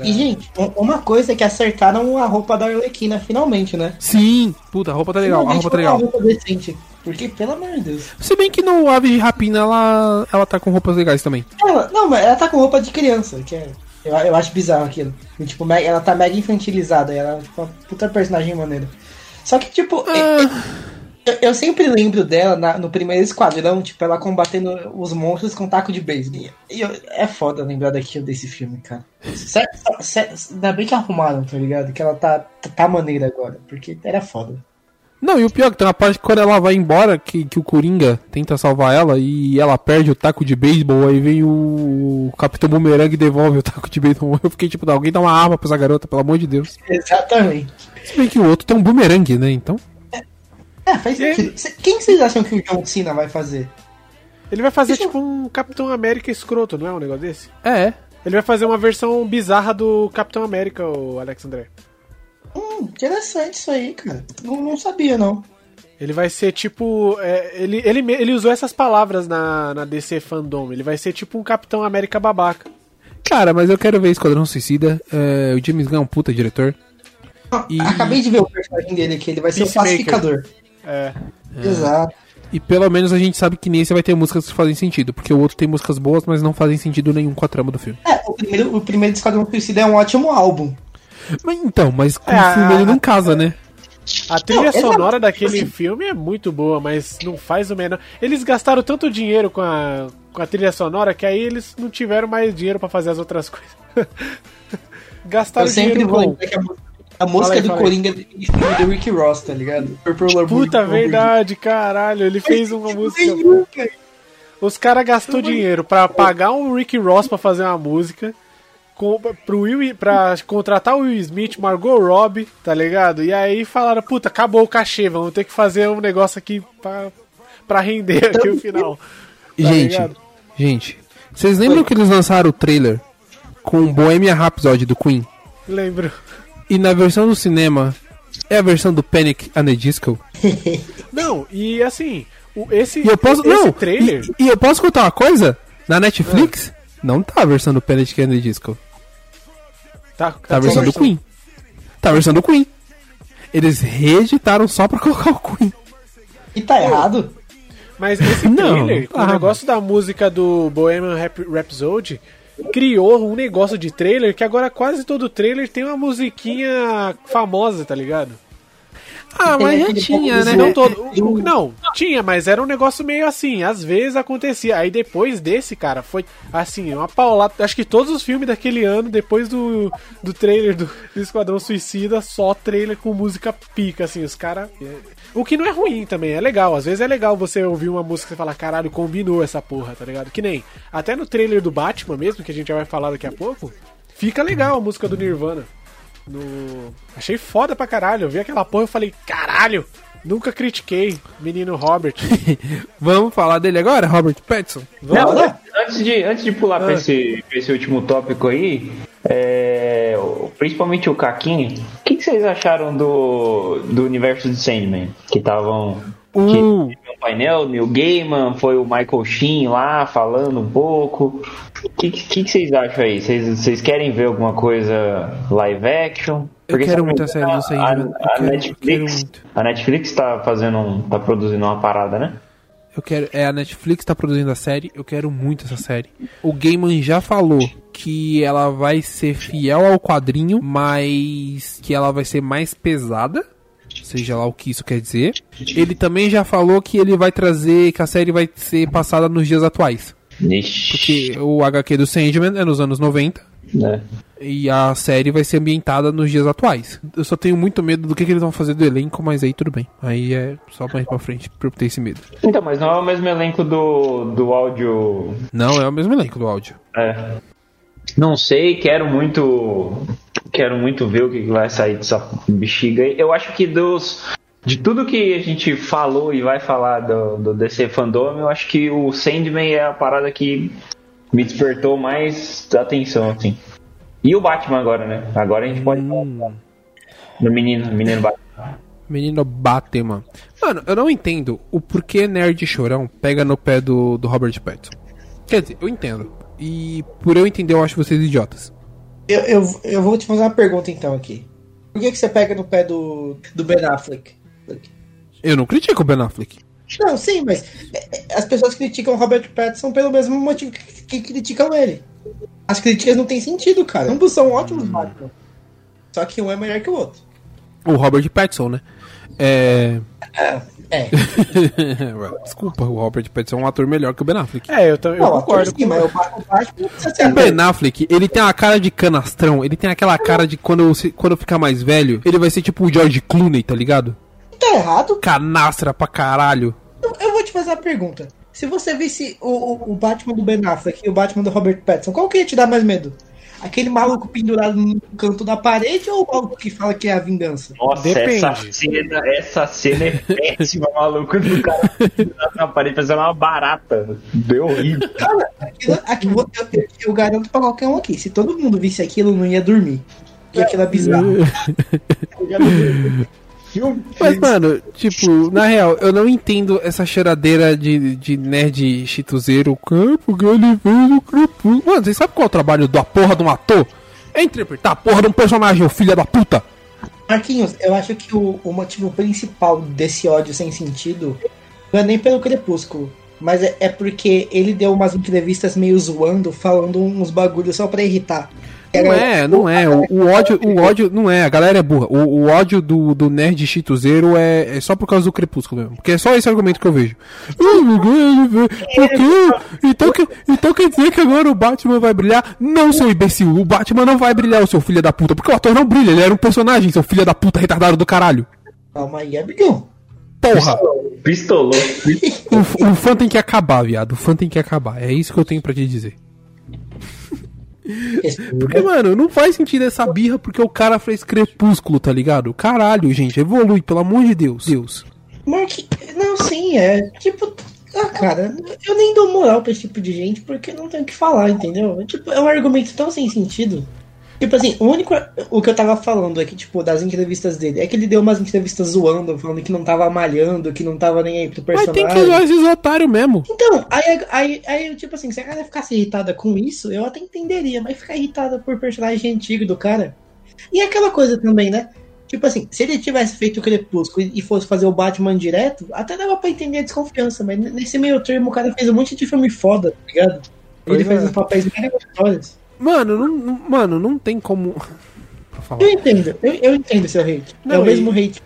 E, gente, um- uma coisa é que acertaram a roupa da Arlequina finalmente, né? Sim, puta, a roupa tá legal, a roupa tá foi uma legal. roupa decente. Porque, pelo amor de Deus. Se bem que no Ave de Rapina ela, ela tá com roupas legais também. Ela, não, mas ela tá com roupa de criança, que é. Eu, eu acho bizarro aquilo. E, tipo, ela tá mega infantilizada, ela é tipo, uma puta personagem maneira. Só que, tipo, eu, eu sempre lembro dela na- no primeiro esquadrão, tipo, ela combatendo os monstros com taco de beisebol. E é foda lembrar daquilo desse filme, cara. Sé- sé- ainda bem que arrumaram, tá ligado? Que ela tá, tá maneira agora, porque era foda. Não, e o pior é que tem uma parte que quando ela vai embora, que, que o Coringa tenta salvar ela e ela perde o taco de beisebol, aí vem o Capitão Boomerang e devolve o taco de beisebol. Eu fiquei tipo, alguém dá uma arma pra essa garota, pelo amor de Deus. Exatamente. Se bem que o outro tem um boomerang, né? Então. É, faz sentido. Cê- Quem vocês acham que o John Cena vai fazer? Ele vai fazer, eu- tipo, um Capitão América escroto, não é um negócio desse? É. Ele vai fazer uma versão bizarra do Capitão América, o Alex André. Hum, interessante isso aí, cara. Não, não sabia, não. Ele vai ser tipo. é, ele, ele, ele usou essas palavras na, na DC Fandom. Ele vai ser tipo um Capitão América babaca. Cara, mas eu quero ver Esquadrão Suicida. É, o James Gunn é um puta diretor. E- Acabei de ver o personagem dele aqui, ele vai ser o Peacemaker. pacificador. É. Exato. E pelo menos a gente sabe que nesse vai ter músicas que fazem sentido. Porque o outro tem músicas boas, mas não fazem sentido nenhum com a trama do filme. É, o primeiro, o primeiro Esquadrão Suicida é um ótimo álbum. Mas, então, mas com É, o filme ele a- não casa, né? A trilha Não, exato. sonora daquele Assim- filme é muito boa, mas não faz o menor. Eles gastaram tanto dinheiro com a, com a trilha sonora que aí eles não tiveram mais dinheiro pra fazer as outras coisas. gastaram Eu sempre dinheiro vou que a, mu- a música aí, do. Coringa é do Rick Ross, tá ligado? Purple. Puta verdade, caralho. Ele fez uma música. Os caras gastou dinheiro pra pagar um Rick Ross pra fazer uma música. Com, pro Will, pra contratar o Will Smith, Margot Robbie, tá ligado? E aí falaram, puta, acabou o cachê, vamos ter que fazer um negócio aqui pra, pra render aqui o final. Tá gente, ligado? gente, vocês lembram que eles lançaram o trailer com Bohemian Rhapsody do Queen? Lembro. E na versão do cinema é a versão do Panic! at the Disco? Não, e assim, o- esse, E eu posso. esse não! trailer. E, e eu posso contar uma coisa? Na Netflix, não tá a versão do Panic! at the Disco. Tá, Tá a versão do Queen. Tá a versão do Queen. Eles reeditaram só pra colocar o Queen. E tá errado? Mas esse Não, trailer, ah. o negócio da música do Bohemian Rap- Rhapsody, criou um negócio de trailer que agora quase todo trailer tem uma musiquinha famosa, tá ligado? Ah, mas já tinha, né? Não É, todo. é, Não, tinha, mas era um negócio meio assim. Às vezes acontecia. Aí depois desse, cara, foi assim, uma paulada. Acho que todos os filmes daquele ano, depois do, do trailer do, do Esquadrão Suicida, só trailer com música pica, assim, os caras. O que não é ruim também, é legal. Às vezes é legal você ouvir uma música e falar, caralho, combinou essa porra, tá ligado? Que nem. Até no trailer do Batman mesmo, que a gente já vai falar daqui a pouco, fica legal a música do Nirvana. No... Achei foda pra caralho. Eu vi aquela porra e falei, caralho! Nunca critiquei, menino Robert. Vamos falar dele agora, Robert Pattinson? Não, Bora. antes de, antes de pular pra, esse, pra esse último tópico aí, é, principalmente o Caquinho, o que, que vocês acharam do, do universo de Sandman? Que estavam. Uh. Que teve um painel, Neil Gaiman, foi o Michael Sheen lá falando um pouco. O que, que, que vocês acham aí? Vocês, vocês querem ver alguma coisa live action? Eu Porque, quero se não muito a série do Sandman. A, Eu a quero- eu Netflix, quero a Netflix tá fazendo, um- tá produzindo uma parada, né? Eu quero. É, a Netflix tá produzindo a série, eu quero muito essa série. O Gaiman já falou que ela vai ser fiel ao quadrinho, mas que ela vai ser mais pesada. Seja lá o que isso quer dizer. Ele também já falou que ele vai trazer. que a série vai ser passada nos dias atuais. Porque o HQ do Sandman é nos anos 90. Né? E a série vai ser ambientada nos dias atuais. Eu só tenho muito medo do que, que eles vão fazer do elenco, mas aí tudo bem. Aí é só mais pra frente pra eu ter esse medo. Então, mas não é o mesmo elenco do, do áudio. Não, é o mesmo elenco do áudio. É. Não sei, quero muito. Quero muito ver o que vai sair dessa bexiga aí. Eu acho que dos. De tudo que a gente falou e vai falar do, do DC Fandom, eu acho que o Sandman é a parada que me despertou mais atenção, assim. E o Batman agora, né? Agora a gente pode falar do menino, menino Batman. Menino Batman. Mano, eu não entendo o porquê Nerd Chorão pega no pé do, do Robert Pattinson. Quer dizer, eu entendo. E por eu entender, eu acho vocês idiotas. Eu, eu, eu vou te fazer uma pergunta então aqui. Por que, que você pega no pé do, do Ben Affleck? Eu não critico o Ben Affleck. Não, sim, mas é, é, as pessoas criticam o Robert Pattinson pelo mesmo motivo que, que criticam ele. As críticas não têm sentido, cara. Ambos são ótimos Batman. Só que um é melhor que o outro. O Robert Pattinson, né? É. É. Desculpa, o Robert Pattinson é um ator melhor que o Ben Affleck. É, eu, tam- eu Não, concordo. sim, mas o Batman, ser O Ben Affleck, ele tem uma cara de canastrão, ele tem aquela cara de quando, quando ficar mais velho, ele vai ser tipo o George Clooney, tá ligado? Tá errado. Canastra pra caralho. Eu- Eu vou te fazer uma pergunta. Se você visse o, o, Batman do Ben Affleck e o Batman do Robert Pattinson, qual que ia te dar mais medo? Aquele maluco pendurado no canto da parede ou o maluco que fala que é a vingança? Nossa, Depende. essa cena, essa cena é péssima, maluco. Do cara na parede fazendo uma barata. Deu horrível. Cara, aquilo, aquilo- eu, eu- eu garanto pra qualquer um aqui. Se todo mundo visse aquilo, não ia dormir. E aquilo é bizarro. Mas, mano, tipo, na real, eu não entendo essa choradeira de, de nerd chituzeiro. "Ah, Porque ele fez o crepúsculo. Mano, vocês sabem qual é o trabalho da porra de um ator? É interpretar a porra de um personagem, ô filho da puta. Marquinhos, eu acho que o, o motivo principal desse ódio sem sentido não é nem pelo Crepúsculo, mas é, é porque ele deu umas entrevistas meio zoando, falando uns bagulhos só pra irritar. Não é, não é. O, o ódio, o ódio não é. A galera é burra. O, o ódio do, do nerd chituzeiro é, é só por causa do crepúsculo mesmo. Porque é só esse argumento que eu vejo. Por quê? Então, que- então quer dizer que agora o Batman vai brilhar? Não, seu imbecil. O Batman não vai brilhar, o seu filho da puta. Porque o ator não brilha. Ele era um personagem, seu filho da puta retardado do caralho. Calma aí, Abigão. Porra! Pistolou. O, o fã tem que acabar, viado. O fã tem que acabar. É isso que eu tenho pra te dizer. Porque, mano, não faz sentido essa birra porque o cara fez crepúsculo, tá ligado? Caralho, gente, evolui, pelo amor de Deus. Deus. Mark, não, sim, é tipo. Ah, cara, eu nem dou moral pra esse tipo de gente porque não tenho o que falar, entendeu? Tipo, é um argumento tão sem sentido. Tipo assim, o único. O que eu tava falando aqui, tipo, das entrevistas dele, é que ele deu umas entrevistas zoando, falando que não tava malhando, que não tava nem aí pro Mas personagem. tem que usar esses otários mesmo. Então, aí, aí, aí, tipo assim, se a galera ficasse irritada com isso, eu até entenderia, mas ficar irritada por personagem antigo do cara. E aquela coisa também, né? Tipo assim, se ele tivesse feito o Crepúsculo e fosse fazer o Batman direto, até dava pra entender a desconfiança, mas nesse meio termo o cara fez um monte de filme foda, tá ligado? Ele Pois fez é. uns papéis mega. Mano, não, mano, não tem como. Eu entendo, eu, eu entendo seu hate. é Não, o mesmo e- hate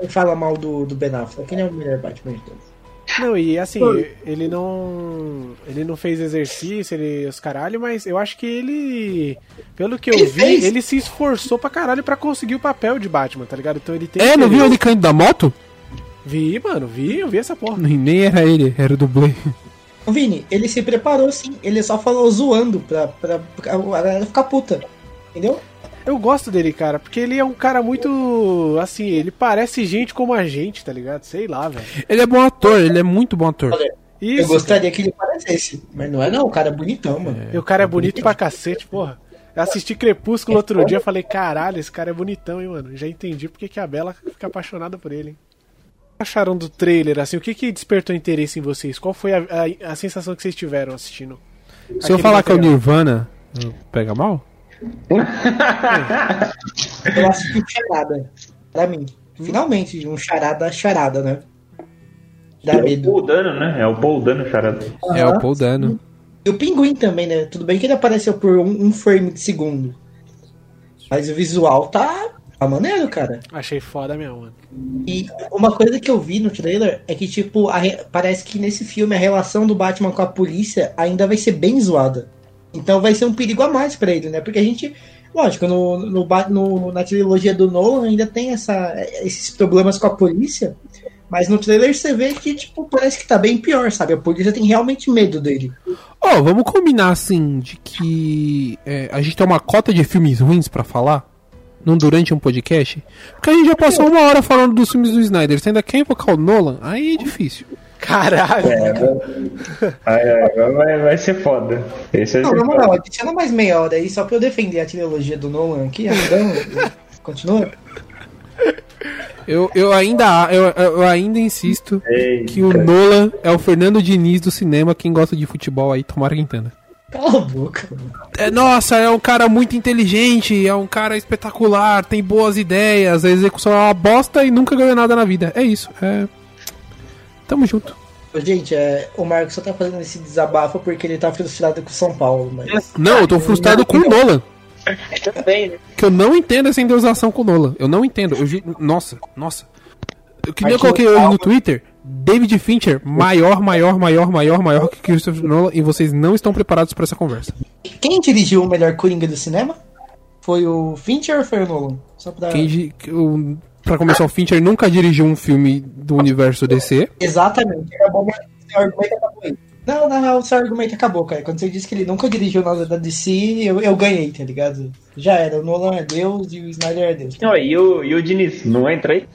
que fala mal do, do Ben Affleck, ele é o melhor Batman de todos. Não, e assim, ele não. Ele não fez exercício, ele. os caralho, mas eu acho que ele. Pelo que eu Ele vi, fez. ele se esforçou pra caralho pra conseguir o papel de Batman, tá ligado? Então ele tem. É, não viu ele caindo da moto? Vi, mano, vi, eu vi essa porra. Nem nem era ele, era o dublê. Vini, ele se preparou sim, ele só falou zoando pra, pra, pra a galera ficar puta. Entendeu? Eu gosto dele, cara, porque ele é um cara muito. Assim, ele parece gente como a gente, tá ligado? Sei lá, velho. Ele é bom ator, ele é muito bom ator. Olha, Isso. eu gostaria que ele parecesse, mas não é não, o cara é bonitão, mano. E o cara é bonito pra cacete, porra. Eu assisti Crepúsculo outro dia, falei, caralho, esse cara é bonitão, hein, mano. Já entendi porque que a Bela fica apaixonada por ele, hein. O que acharam do trailer, assim? O que que despertou interesse em vocês? Qual foi a, a, a sensação que vocês tiveram assistindo? Se eu falar que é o material. Nirvana, pega mal? Eu assisti o Charada, pra mim. Finalmente, um Charada charada, né? Dá É o medo. Paul Dano, né? É o Paul Dano, charada. É o Paul Dano. E o Pinguim também, né? Tudo bem que ele apareceu por um, um frame de segundo. Mas o visual tá, tá maneiro, cara. Achei foda mesmo, mano. E uma coisa que eu vi no trailer é que, tipo, a re- parece que nesse filme a relação do Batman com a polícia ainda vai ser bem zoada. Então vai ser um perigo a mais pra ele, né? Porque a gente, lógico, no, no, no- na trilogia do Nolan ainda tem essa, esses problemas com a polícia. Mas no trailer você vê que, tipo, parece que tá bem pior, sabe? A polícia tem realmente medo dele. Ó, vamos combinar assim de que é, a gente tem uma cota de filmes ruins pra falar num durante um podcast. Porque a gente já passou uma hora falando dos filmes do Snyder. Você ainda quer invocar o Nolan? Aí é difícil. Caralho! Ai, ai, vai, vai ser foda. Esse é Não, na moral, adiciona mais meia hora aí só pra eu defender a trilogia do Nolan aqui, rapidão. Continua. Eu, eu ainda eu, eu ainda insisto Eita. que o Nolan é o Fernando Diniz do cinema. Quem gosta de futebol aí, tomara que entenda. Cala a boca, mano. É, nossa, é um cara muito inteligente, é um cara espetacular, tem boas ideias, a execução é uma bosta e nunca ganhou nada na vida. É isso. É... Tamo junto. Gente, é, o Marcos só tá fazendo esse desabafo porque ele tá frustrado com o São Paulo, mas. Não, eu tô frustrado com o Nolan. Também, né? Que eu não entendo essa endeusação com o Nolan. Eu não entendo. Eu Nossa, nossa. Eu que nem eu coloquei hoje no Twitter. David Fincher, maior, maior, maior, maior, maior que Christopher Nolan. E vocês não estão preparados pra essa conversa. Quem dirigiu o melhor Coringa do cinema? Foi o Fincher ou foi o Nolan? Só pra... Quem, o- pra começar, o Fincher nunca dirigiu um filme do universo DC. Exatamente. Acabou, mas seu argumento acabou aí. Não, na real, seu argumento acabou, cara. Quando você disse que ele nunca dirigiu nada da DC, eu, eu ganhei, tá ligado? Já era. O Nolan é Deus e o Snyder é Deus. Não, e o, e o Diniz, não entra aí?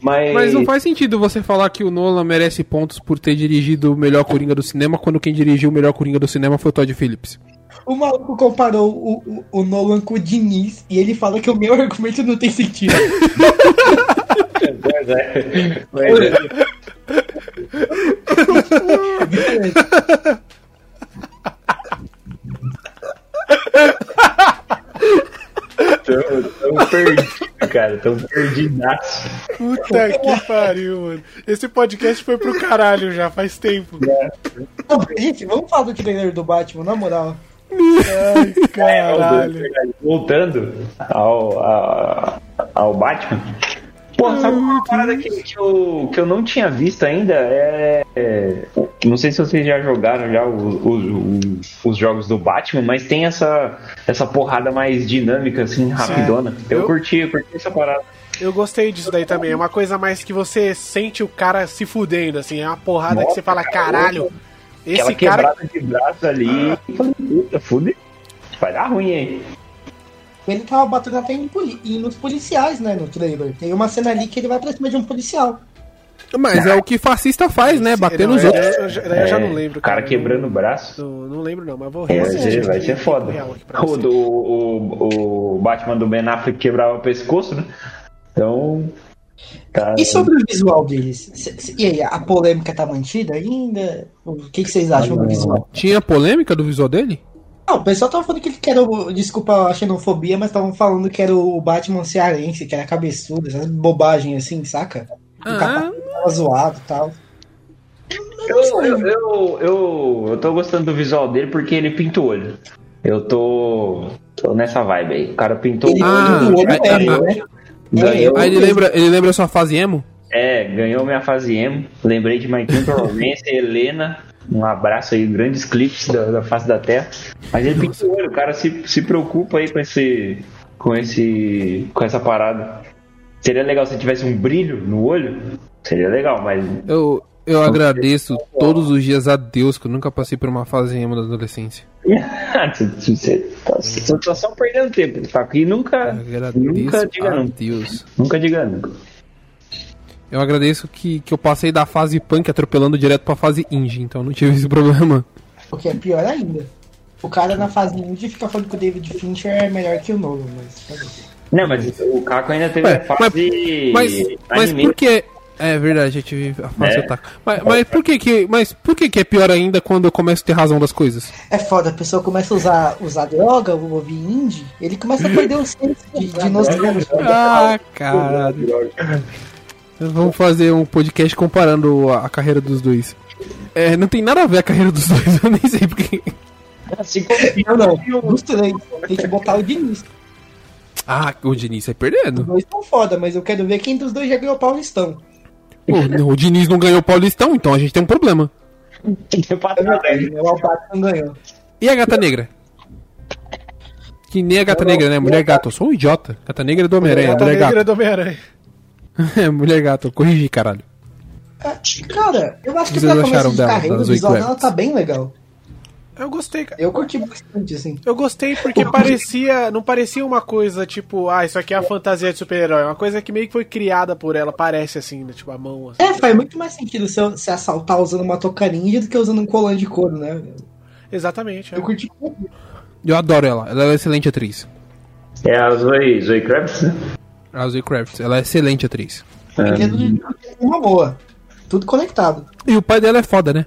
Mas, Mas não faz sentido você falar que o Nolan merece pontos por ter dirigido o melhor Coringa do cinema, quando quem dirigiu o melhor Coringa do cinema foi o Todd Phillips. O maluco comparou o, o, o Nolan com o Diniz e ele fala que o meu argumento não tem sentido. É. Pois é. Tão, tão perdido, cara. Tão perdidaço. Puta que pariu, mano. Esse podcast foi pro caralho já faz tempo. Não, gente, vamos falar do trailer do Batman, na moral. Caralho. Voltando ao, a- ao Batman. Pô, sabe uma parada que, que, eu, que eu não tinha visto ainda? É, é- Não sei se vocês já jogaram já os, os, os jogos do Batman, mas tem essa, essa porrada mais dinâmica, assim, rapidona. Eu, Eu- curti, eu curti essa parada. Eu gostei disso daí também. É uma coisa mais que você sente o cara se fudendo, assim. É uma porrada que você fala, caralho, Aquela esse cara. quebrada de braço ali. Eu falei, puta, fude. Vai dar ruim aí. Ele tava batendo até em, poli- e nos policiais, né, no trailer. Tem uma cena ali que ele vai pra cima de um policial. Mas é o que fascista faz, né? Bater Não, nos eu- outros. Eu, já- eu já não É, lembro. O cara quebrando o braço. Não, não lembro, não, mas vou É, ser, vai ser foda. aqui pra O, do, o, o Batman do Ben Affleck quebrava o pescoço, né? Então. Tá, E sobre o visual deles? E aí, a polêmica tá mantida ainda? O que, que vocês acham do visual? Tinha polêmica do visual dele? Não, o pessoal tava falando que ele era o. Desculpa a xenofobia, mas estavam falando que era o Batman cearense, que era cabeçudo, essas bobagens assim, saca? O Ah. capacete tava zoado e tal. Eu, eu, eu, eu, eu tô gostando do visual dele porque ele pinta o olho. Eu tô, tô nessa vibe aí. O cara pintou Ele Ah, olho. o olho ah, é, ah, né? ganhou, Aí ele lembra, ele lembra a sua fase emo? é, ganhou minha fase emo. Lembrei de My Chemical Romance, Helena. Um abraço aí, grandes clipes da, da face da Terra. Mas ele pinta o olho, o cara se, se preocupa aí com esse. com esse. com essa parada. Seria legal se tivesse um brilho no olho. Seria legal, mas. Eu, eu agradeço todos os dias a Deus que eu nunca passei por uma fase emo da adolescência. Você tá, você tá só perdendo tempo, tá? E nunca. Nunca diga a nunca. Deus. Nunca diga nunca. Eu agradeço que, que eu passei da fase punk atropelando direto pra fase indie, então não tive esse problema. O que é pior ainda. O cara na fase indie fica falando que o David Fincher é melhor que o Nolan, mas. Não, mas o Caco ainda teve Ué, a fase. Mas, mas anime. por que. É verdade, eu tive a fase É. otaku. Mas, mas por que que. Mas por que que é pior ainda quando eu começo a ter razão das coisas? É foda, a pessoa começa a usar, usar droga, ouvir indie, ele começa a perder o senso de, de nostalgia. Ah, caralho. Vamos fazer um podcast comparando a, a carreira dos dois. É, não tem nada a ver a carreira dos dois, eu nem sei porque. Assim como Não, não, dos três. Tem que botar o Diniz. Ah, o Diniz sai Os perdendo. dois estão foda, mas eu quero ver quem dos dois já ganhou o Paulistão. Pô, não, o Diniz não ganhou o Paulistão, então a gente tem um problema. O Albatman ganhou. E a gata negra? Que nem a gata negra, né? Mulher gato. Eu sou um idiota. Gata negra é do Homem-Aranha, Gata mulher Negra gato. do Homem-Aranha. É, mulher gato. Eu corrigi, caralho. Ah, Cara, eu acho que Vocês pra começo acharam de dela, carreira, o Zoe visual dela tá bem legal. Eu gostei, cara. Eu curti bastante, assim. Eu gostei porque parecia. Não parecia uma coisa tipo, ah, isso aqui é a fantasia de super-herói. É uma coisa que meio que foi criada por ela, parece assim, né? Tipo, a mão. Assim. É, faz muito mais sentido se, se assaltar usando uma touca ninja do que usando um colã de couro, né? Exatamente. é. Eu curti. Eu adoro ela. Ela é uma excelente atriz. É a Zoe, Zoe Kravitz, né? A Zoe Kravitz. Ela é excelente atriz. Brinquedo de uma boa. Tudo conectado. E o pai dela é foda, né?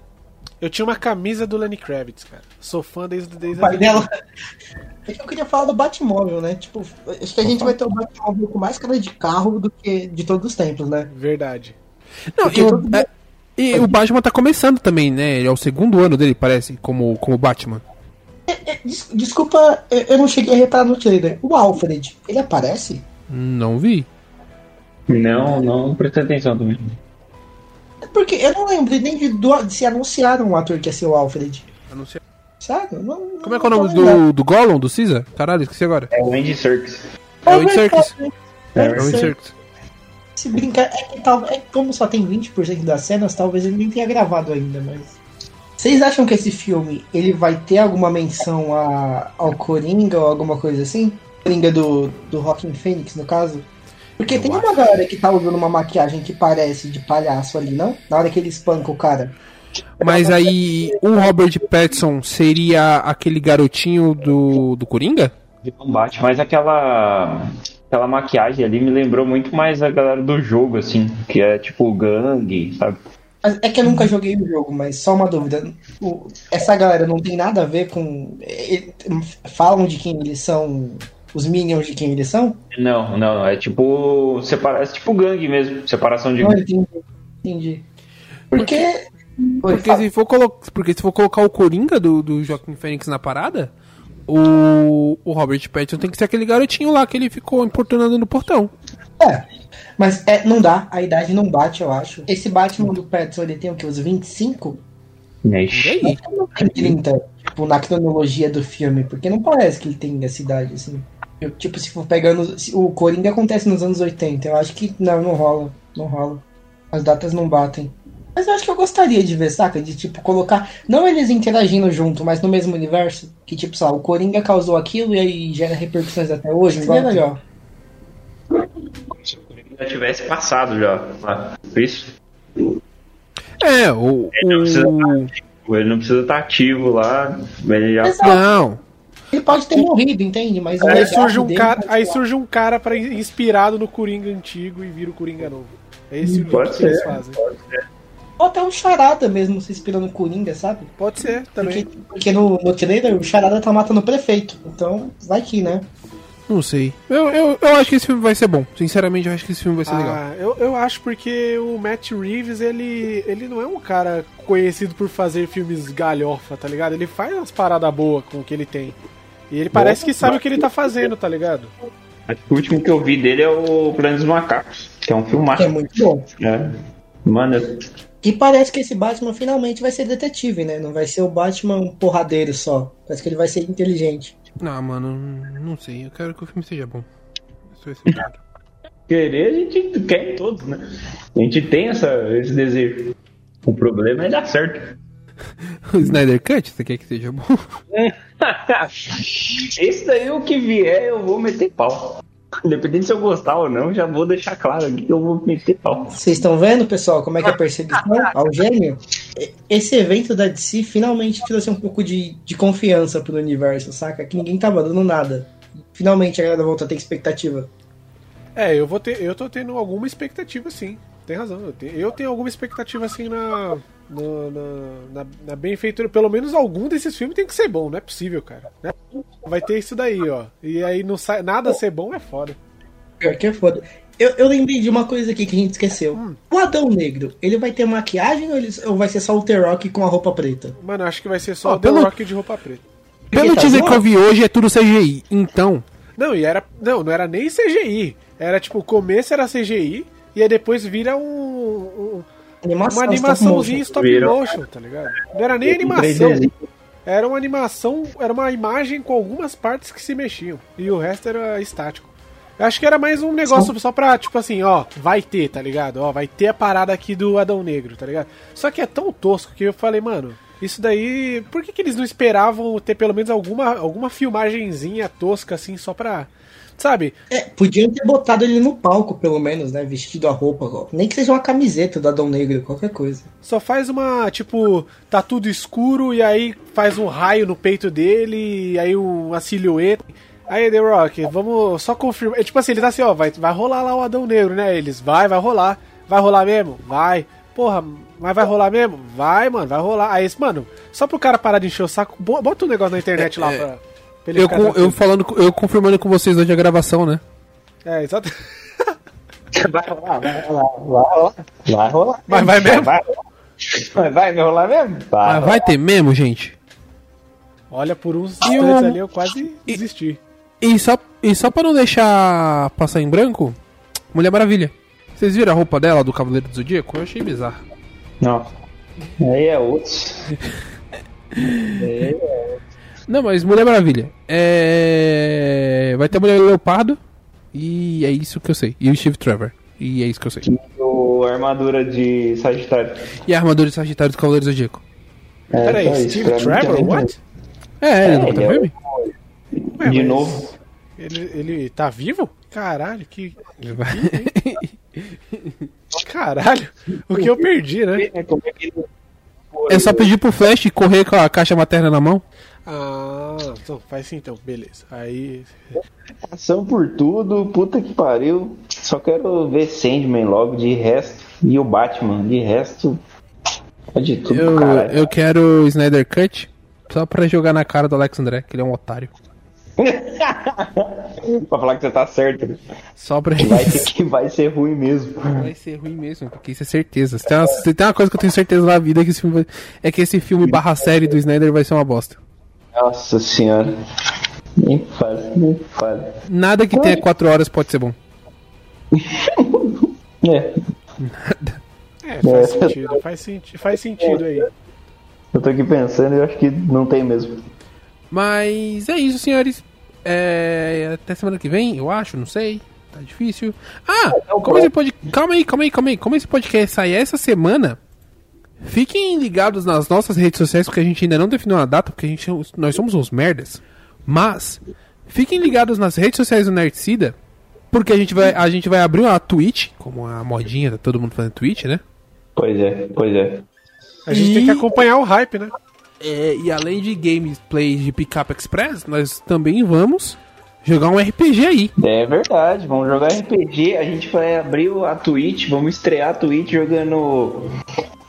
Eu tinha uma camisa do Lenny Kravitz, cara. Sou fã desde, desde O pai dela. É que eu queria falar do Batmóvel, né? Tipo, acho que a gente vai ter o Batmóvel com mais cara de carro do que de todos os tempos, né? Verdade. Não, Porque e, o, todo- é- e o Batman tá começando também, né? Ele é o segundo ano dele, parece, como, como Batman. É, des- desculpa, eu eu não cheguei a reparar no trailer. O Alfred, ele aparece? Não vi. Não, não prestei atenção também. É Porque eu não lembro nem de, do- se anunciaram um ator que ia ser o Alfred. Sério? Não, Como é que é o nome do, do Gollum, do Caesar? Caralho, esqueci agora. É o Andy Serkis. É o Andy Serkis. É o Andy Serkis. Se brincar, é que tal, é como só tem 20% das cenas, talvez ele nem tenha gravado ainda, mas. Vocês acham que esse filme ele vai ter alguma menção a, ao Coringa ou alguma coisa assim? Coringa do, do Rockin' Phoenix, no caso? Porque tem uma galera que tá usando uma maquiagem que parece de palhaço ali, não? Na hora que ele espanca o cara. Mas aí, o Robert Pattinson seria aquele garotinho do, do Coringa? Não bate, mas aquela aquela maquiagem ali me lembrou muito mais a galera do jogo, assim, que é tipo gangue, sabe? É que eu nunca joguei o jogo, mas só uma dúvida. O- essa galera não tem nada a ver com. Falam de quem eles são. Os minions de quem eles são? Não, não, é tipo. Separa... É tipo gangue mesmo, separação de Não, gangue. entendi. Entendi. Porque. Porque fala. se for, colo... Porque se for colocar o Coringa do, do Joaquim Fênix na parada, o, o Robert Pattinson tem que ser aquele garotinho lá que ele ficou importunando no portão. É. Mas é, não dá, a idade não bate, eu acho. Esse Batman do Pattinson, ele tem o que? Uns 25? Ixi. E aí? 30, tipo, na cronologia do filme, porque não parece que ele tem essa idade, assim. Eu, tipo, se for pegando. se- o Coringa acontece nos anos 80, eu acho que não, não rola. Não rola. As datas não batem. Mas eu acho que eu gostaria de ver, saca? De tipo, colocar. Não eles interagindo junto, mas no mesmo universo. Que tipo, sei lá, o Coringa causou aquilo e aí gera repercussões até hoje. Seria legal. Se o Coringa já tivesse passado já. Por isso, É, o. ele não precisa estar o... ativo. Ele não precisa estar ativo lá. Ele já. Não. Ele pode ter morrido, entende? Mas o Aí legado surge um dele cara, aí ser surge um cara para inspirado no Coringa antigo e vira o Coringa novo. É esse o link Pode que eles ser. fazem. Ou até um charada mesmo se inspirando no Coringa, sabe? Pode ser também. Porque, porque no, no trailer o charada tá matando o prefeito. Então, vai que, né? Não sei. Eu, eu, eu acho que esse filme vai ser bom. Sinceramente, eu acho que esse filme vai ser legal. Ah, eu, eu acho porque o Matt Reeves, ele, ele não é um cara conhecido por fazer filmes galhofa, tá ligado? Ele faz umas paradas boas com o que ele tem. E ele parece que sabe o que ele tá fazendo, tá ligado? Acho que o último que eu vi dele é o Planos dos Macacos, que é um filmaço. Que é muito bom. É. Mano, E parece que esse Batman finalmente vai ser detetive, né? Não vai ser o Batman um porradeiro só. Parece que ele vai ser inteligente. Não, mano, não sei. Eu quero que o filme seja bom. Ser claro. querer a gente quer em todos, né? A gente tem essa, esse desejo. O problema é dar certo. o Snyder Cut, você quer que seja bom? Esse daí, o que vier, eu vou meter pau. Independente se eu gostar ou não, já vou deixar claro aqui que eu vou meter pau. Vocês estão vendo, pessoal, como é que é a perseguição ao gênio? Esse evento da DC finalmente trouxe um pouco de, de confiança pro universo, saca? Que ninguém tava dando nada. Finalmente a galera voltou a ter expectativa. É, eu vou ter, eu tô tendo alguma expectativa sim. Tem razão. Eu tenho, eu tenho alguma expectativa assim na, na, na, na- na benfeitura. Pelo menos algum desses filmes tem que ser bom, não é possível, cara. Né? Vai ter isso daí, ó. E aí não sai nada ser bom é foda. Pior que é foda. Eu, eu lembrei de uma coisa aqui que a gente esqueceu. O Adão Negro, ele vai ter maquiagem ou, ele- ou vai ser só o T-Rock com a roupa preta? Mano, acho que vai ser só Ó, o The pelo- Rock de roupa preta. Pelo tá teaser que eu vi hoje, é tudo CGI. Então, Não, e era. Não, não era nem CGI. Era tipo, o começo era CGI, e aí depois vira um. um- Animação, uma animaçãozinha stop motion, tá ligado? Não era nem animação. 3Dzinho. Era uma animação, era uma imagem com algumas partes que se mexiam. E o resto era estático. Eu acho que era mais um negócio só pra, tipo assim, ó, vai ter, tá ligado? Ó, vai ter a parada aqui do Adão Negro, tá ligado? Só que é tão tosco que eu falei, mano, isso daí. Por que, que eles não esperavam ter pelo menos alguma, alguma filmagenzinha tosca, assim, só pra. Sabe? É, podiam ter botado ele no palco, pelo menos, né? Vestido a roupa. ó. Nem que seja uma camiseta do Adão Negro, qualquer coisa. Só faz uma, tipo, tá tudo escuro e aí faz um raio no peito dele, e aí uma silhueta. Aí, The Rock, vamos só confirmar. É, tipo assim, ele tá assim, ó, vai, vai rolar lá o Adão Negro, né? Eles, vai, vai rolar. Vai rolar mesmo? Vai. Porra, mas vai rolar mesmo? Vai, mano, vai rolar. Aí, esse, mano, só pro cara parar de encher o saco, bo- bota um negócio na internet lá É, pra, eu, com- eu falando, eu confirmando com vocês hoje a gravação, né? É, exato. Vai rolar, vai rolar, vai rolar. Vai rolar. Mas vai mesmo? Vai, vai, vai me rolar mesmo? Ah, vai ter mesmo, gente? Olha, por uns E instantes o- ali eu quase desisti. E só, e só pra não deixar passar em branco, Mulher Maravilha. Vocês viram a roupa dela do Cavaleiro do Zodíaco? Eu achei bizarro. Não. Aí é outro. Não, mas Mulher Maravilha. É... Vai ter a Mulher Leopardo. E é isso que eu sei. E o Steve Trevor. E é isso que eu sei. O armadura de Sagitário. E a armadura de Sagitário do Cavaleiro do Zodíaco. É, Peraí, Steve Trevor? What? É, ele não ele tá é filme? Ué, De novo. Ele, ele tá vivo? Caralho, que. Caralho, o que eu perdi, né? Como é que É só pedir pro Flash correr com a caixa materna na mão. Ah, então, faz sim então, beleza. Aí. Ação por tudo, puta que pariu. Só quero ver Sandman logo, de resto. E o Batman, de resto. É de tudo, Eu, caralho. eu quero o Snyder Cut só pra jogar na cara do Alex André, que ele é um otário. pra falar que você tá certo. Só pra Vai ter que vai ser ruim mesmo. Vai ser ruim mesmo, porque isso é certeza. Se tem, uma, se tem uma coisa que eu tenho certeza na vida é que esse filme, vai- é que esse filme barra série do Snyder vai ser uma bosta. Nossa senhora. Nem fala, nem fala. Nada que tenha 4 horas pode ser bom. É, É, faz sentido, faz, senti faz sentido aí. eu tô aqui pensando e eu acho que não tem mesmo. Mas é isso, senhores. É, até semana que vem, eu acho, não sei. Tá difícil. Ah, como esse pod... calma aí, calma aí, calma aí. Como esse podcast sair essa semana, fiquem ligados nas nossas redes sociais, porque a gente ainda não definiu a data, porque a gente, nós somos uns merdas. Mas, fiquem ligados nas redes sociais do Nerdcida, porque a gente vai, a gente vai abrir uma Twitch, como a modinha, tá todo mundo fazendo Twitch, né? Pois é, pois é. A gente tem que acompanhar o hype, né? É, e além de gameplay de Pickup Express, nós também vamos jogar um RPG aí. É verdade, vamos jogar RPG. A gente vai abrir a Twitch, vamos estrear a Twitch jogando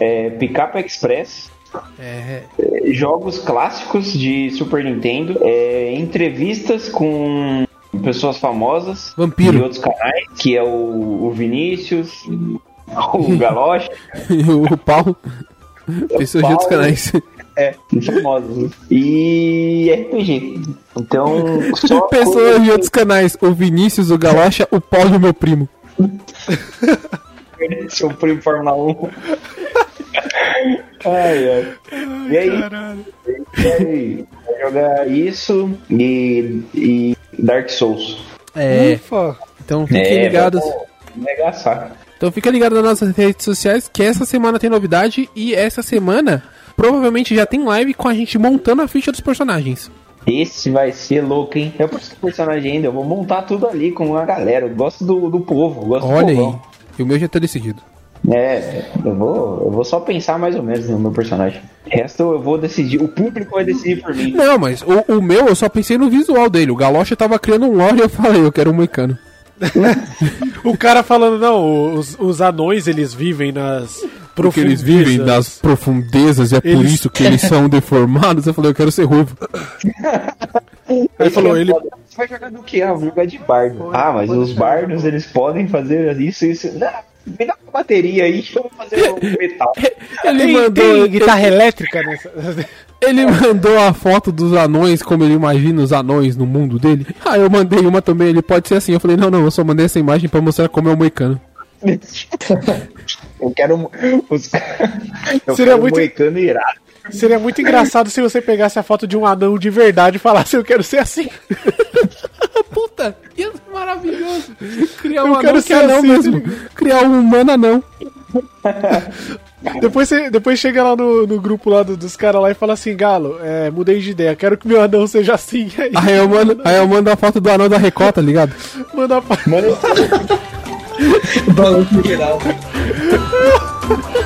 é, Pickup Express. É, é, Jogos clássicos de Super Nintendo, é, entrevistas com pessoas famosas Vampiro. de outros canais, que é o, o Vinícius, o Galoche, o Paulo. Pessoas de outros canais. É, famosos. E RPG. Então, só Pessoas de outros canais. O Vinícius, o Galocha, o Paulo e o meu primo. seu primo Fórmula 1. ai, ai. E aí, vai, vai jogar isso e, e Dark Souls. É, Ufa. então fiquem É, ligados. Negaçar. Então fica ligado nas nossas redes sociais que essa semana tem novidade e essa semana provavelmente já tem live com a gente montando a ficha dos personagens. Esse vai ser louco, hein? Eu preciso do personagem ainda, eu vou montar tudo ali com a galera. Eu gosto do, do povo, eu gosto Olha do aí. E o meu já tá decidido. É, eu vou, eu vou só pensar mais ou menos no meu personagem. O resto eu vou decidir, o público vai decidir por mim. Não, mas o, o meu eu só pensei no visual dele. O Galocha tava criando um lore e eu falei, eu quero um moicano. O cara falando, não, os, os anões eles vivem nas Porque eles vivem das profundezas e é por Eles- isso que eles são deformados. Eu falei, eu quero ser ruivo. Aí falou, ele. Você vai jogar do que? Ah, vou jogar de bardo. Ah, mas os bardos eles podem fazer isso e isso. Não, me dá uma bateria aí que eu vou fazer um metal. Ele Tem, mandou, tem guitarra elétrica nessa. ele mandou a foto dos anões, como ele imagina os anões no mundo dele. Ah, eu mandei uma também, ele pode ser assim. Eu falei, não, não, eu só mandei essa imagem pra mostrar como é o moicano. Eu quero. Os... Eu Seria quero muito- um moicano irado. Seria muito engraçado se você pegasse a foto de um anão de verdade e falasse, eu quero ser assim. Puta, ia ser maravilhoso. Criar Eu um quero anão que é ser anão assim, mesmo. Criar um humano anão. Depois, você, depois chega lá no, no grupo lá do- dos caras lá e fala assim, Galo, é, mudei de ideia, quero que meu anão seja assim. Aí Aí eu mando, aí eu mando a foto do anão da Recota, ligado? manda a pa- Mano, balanço geral. Ha ha ha!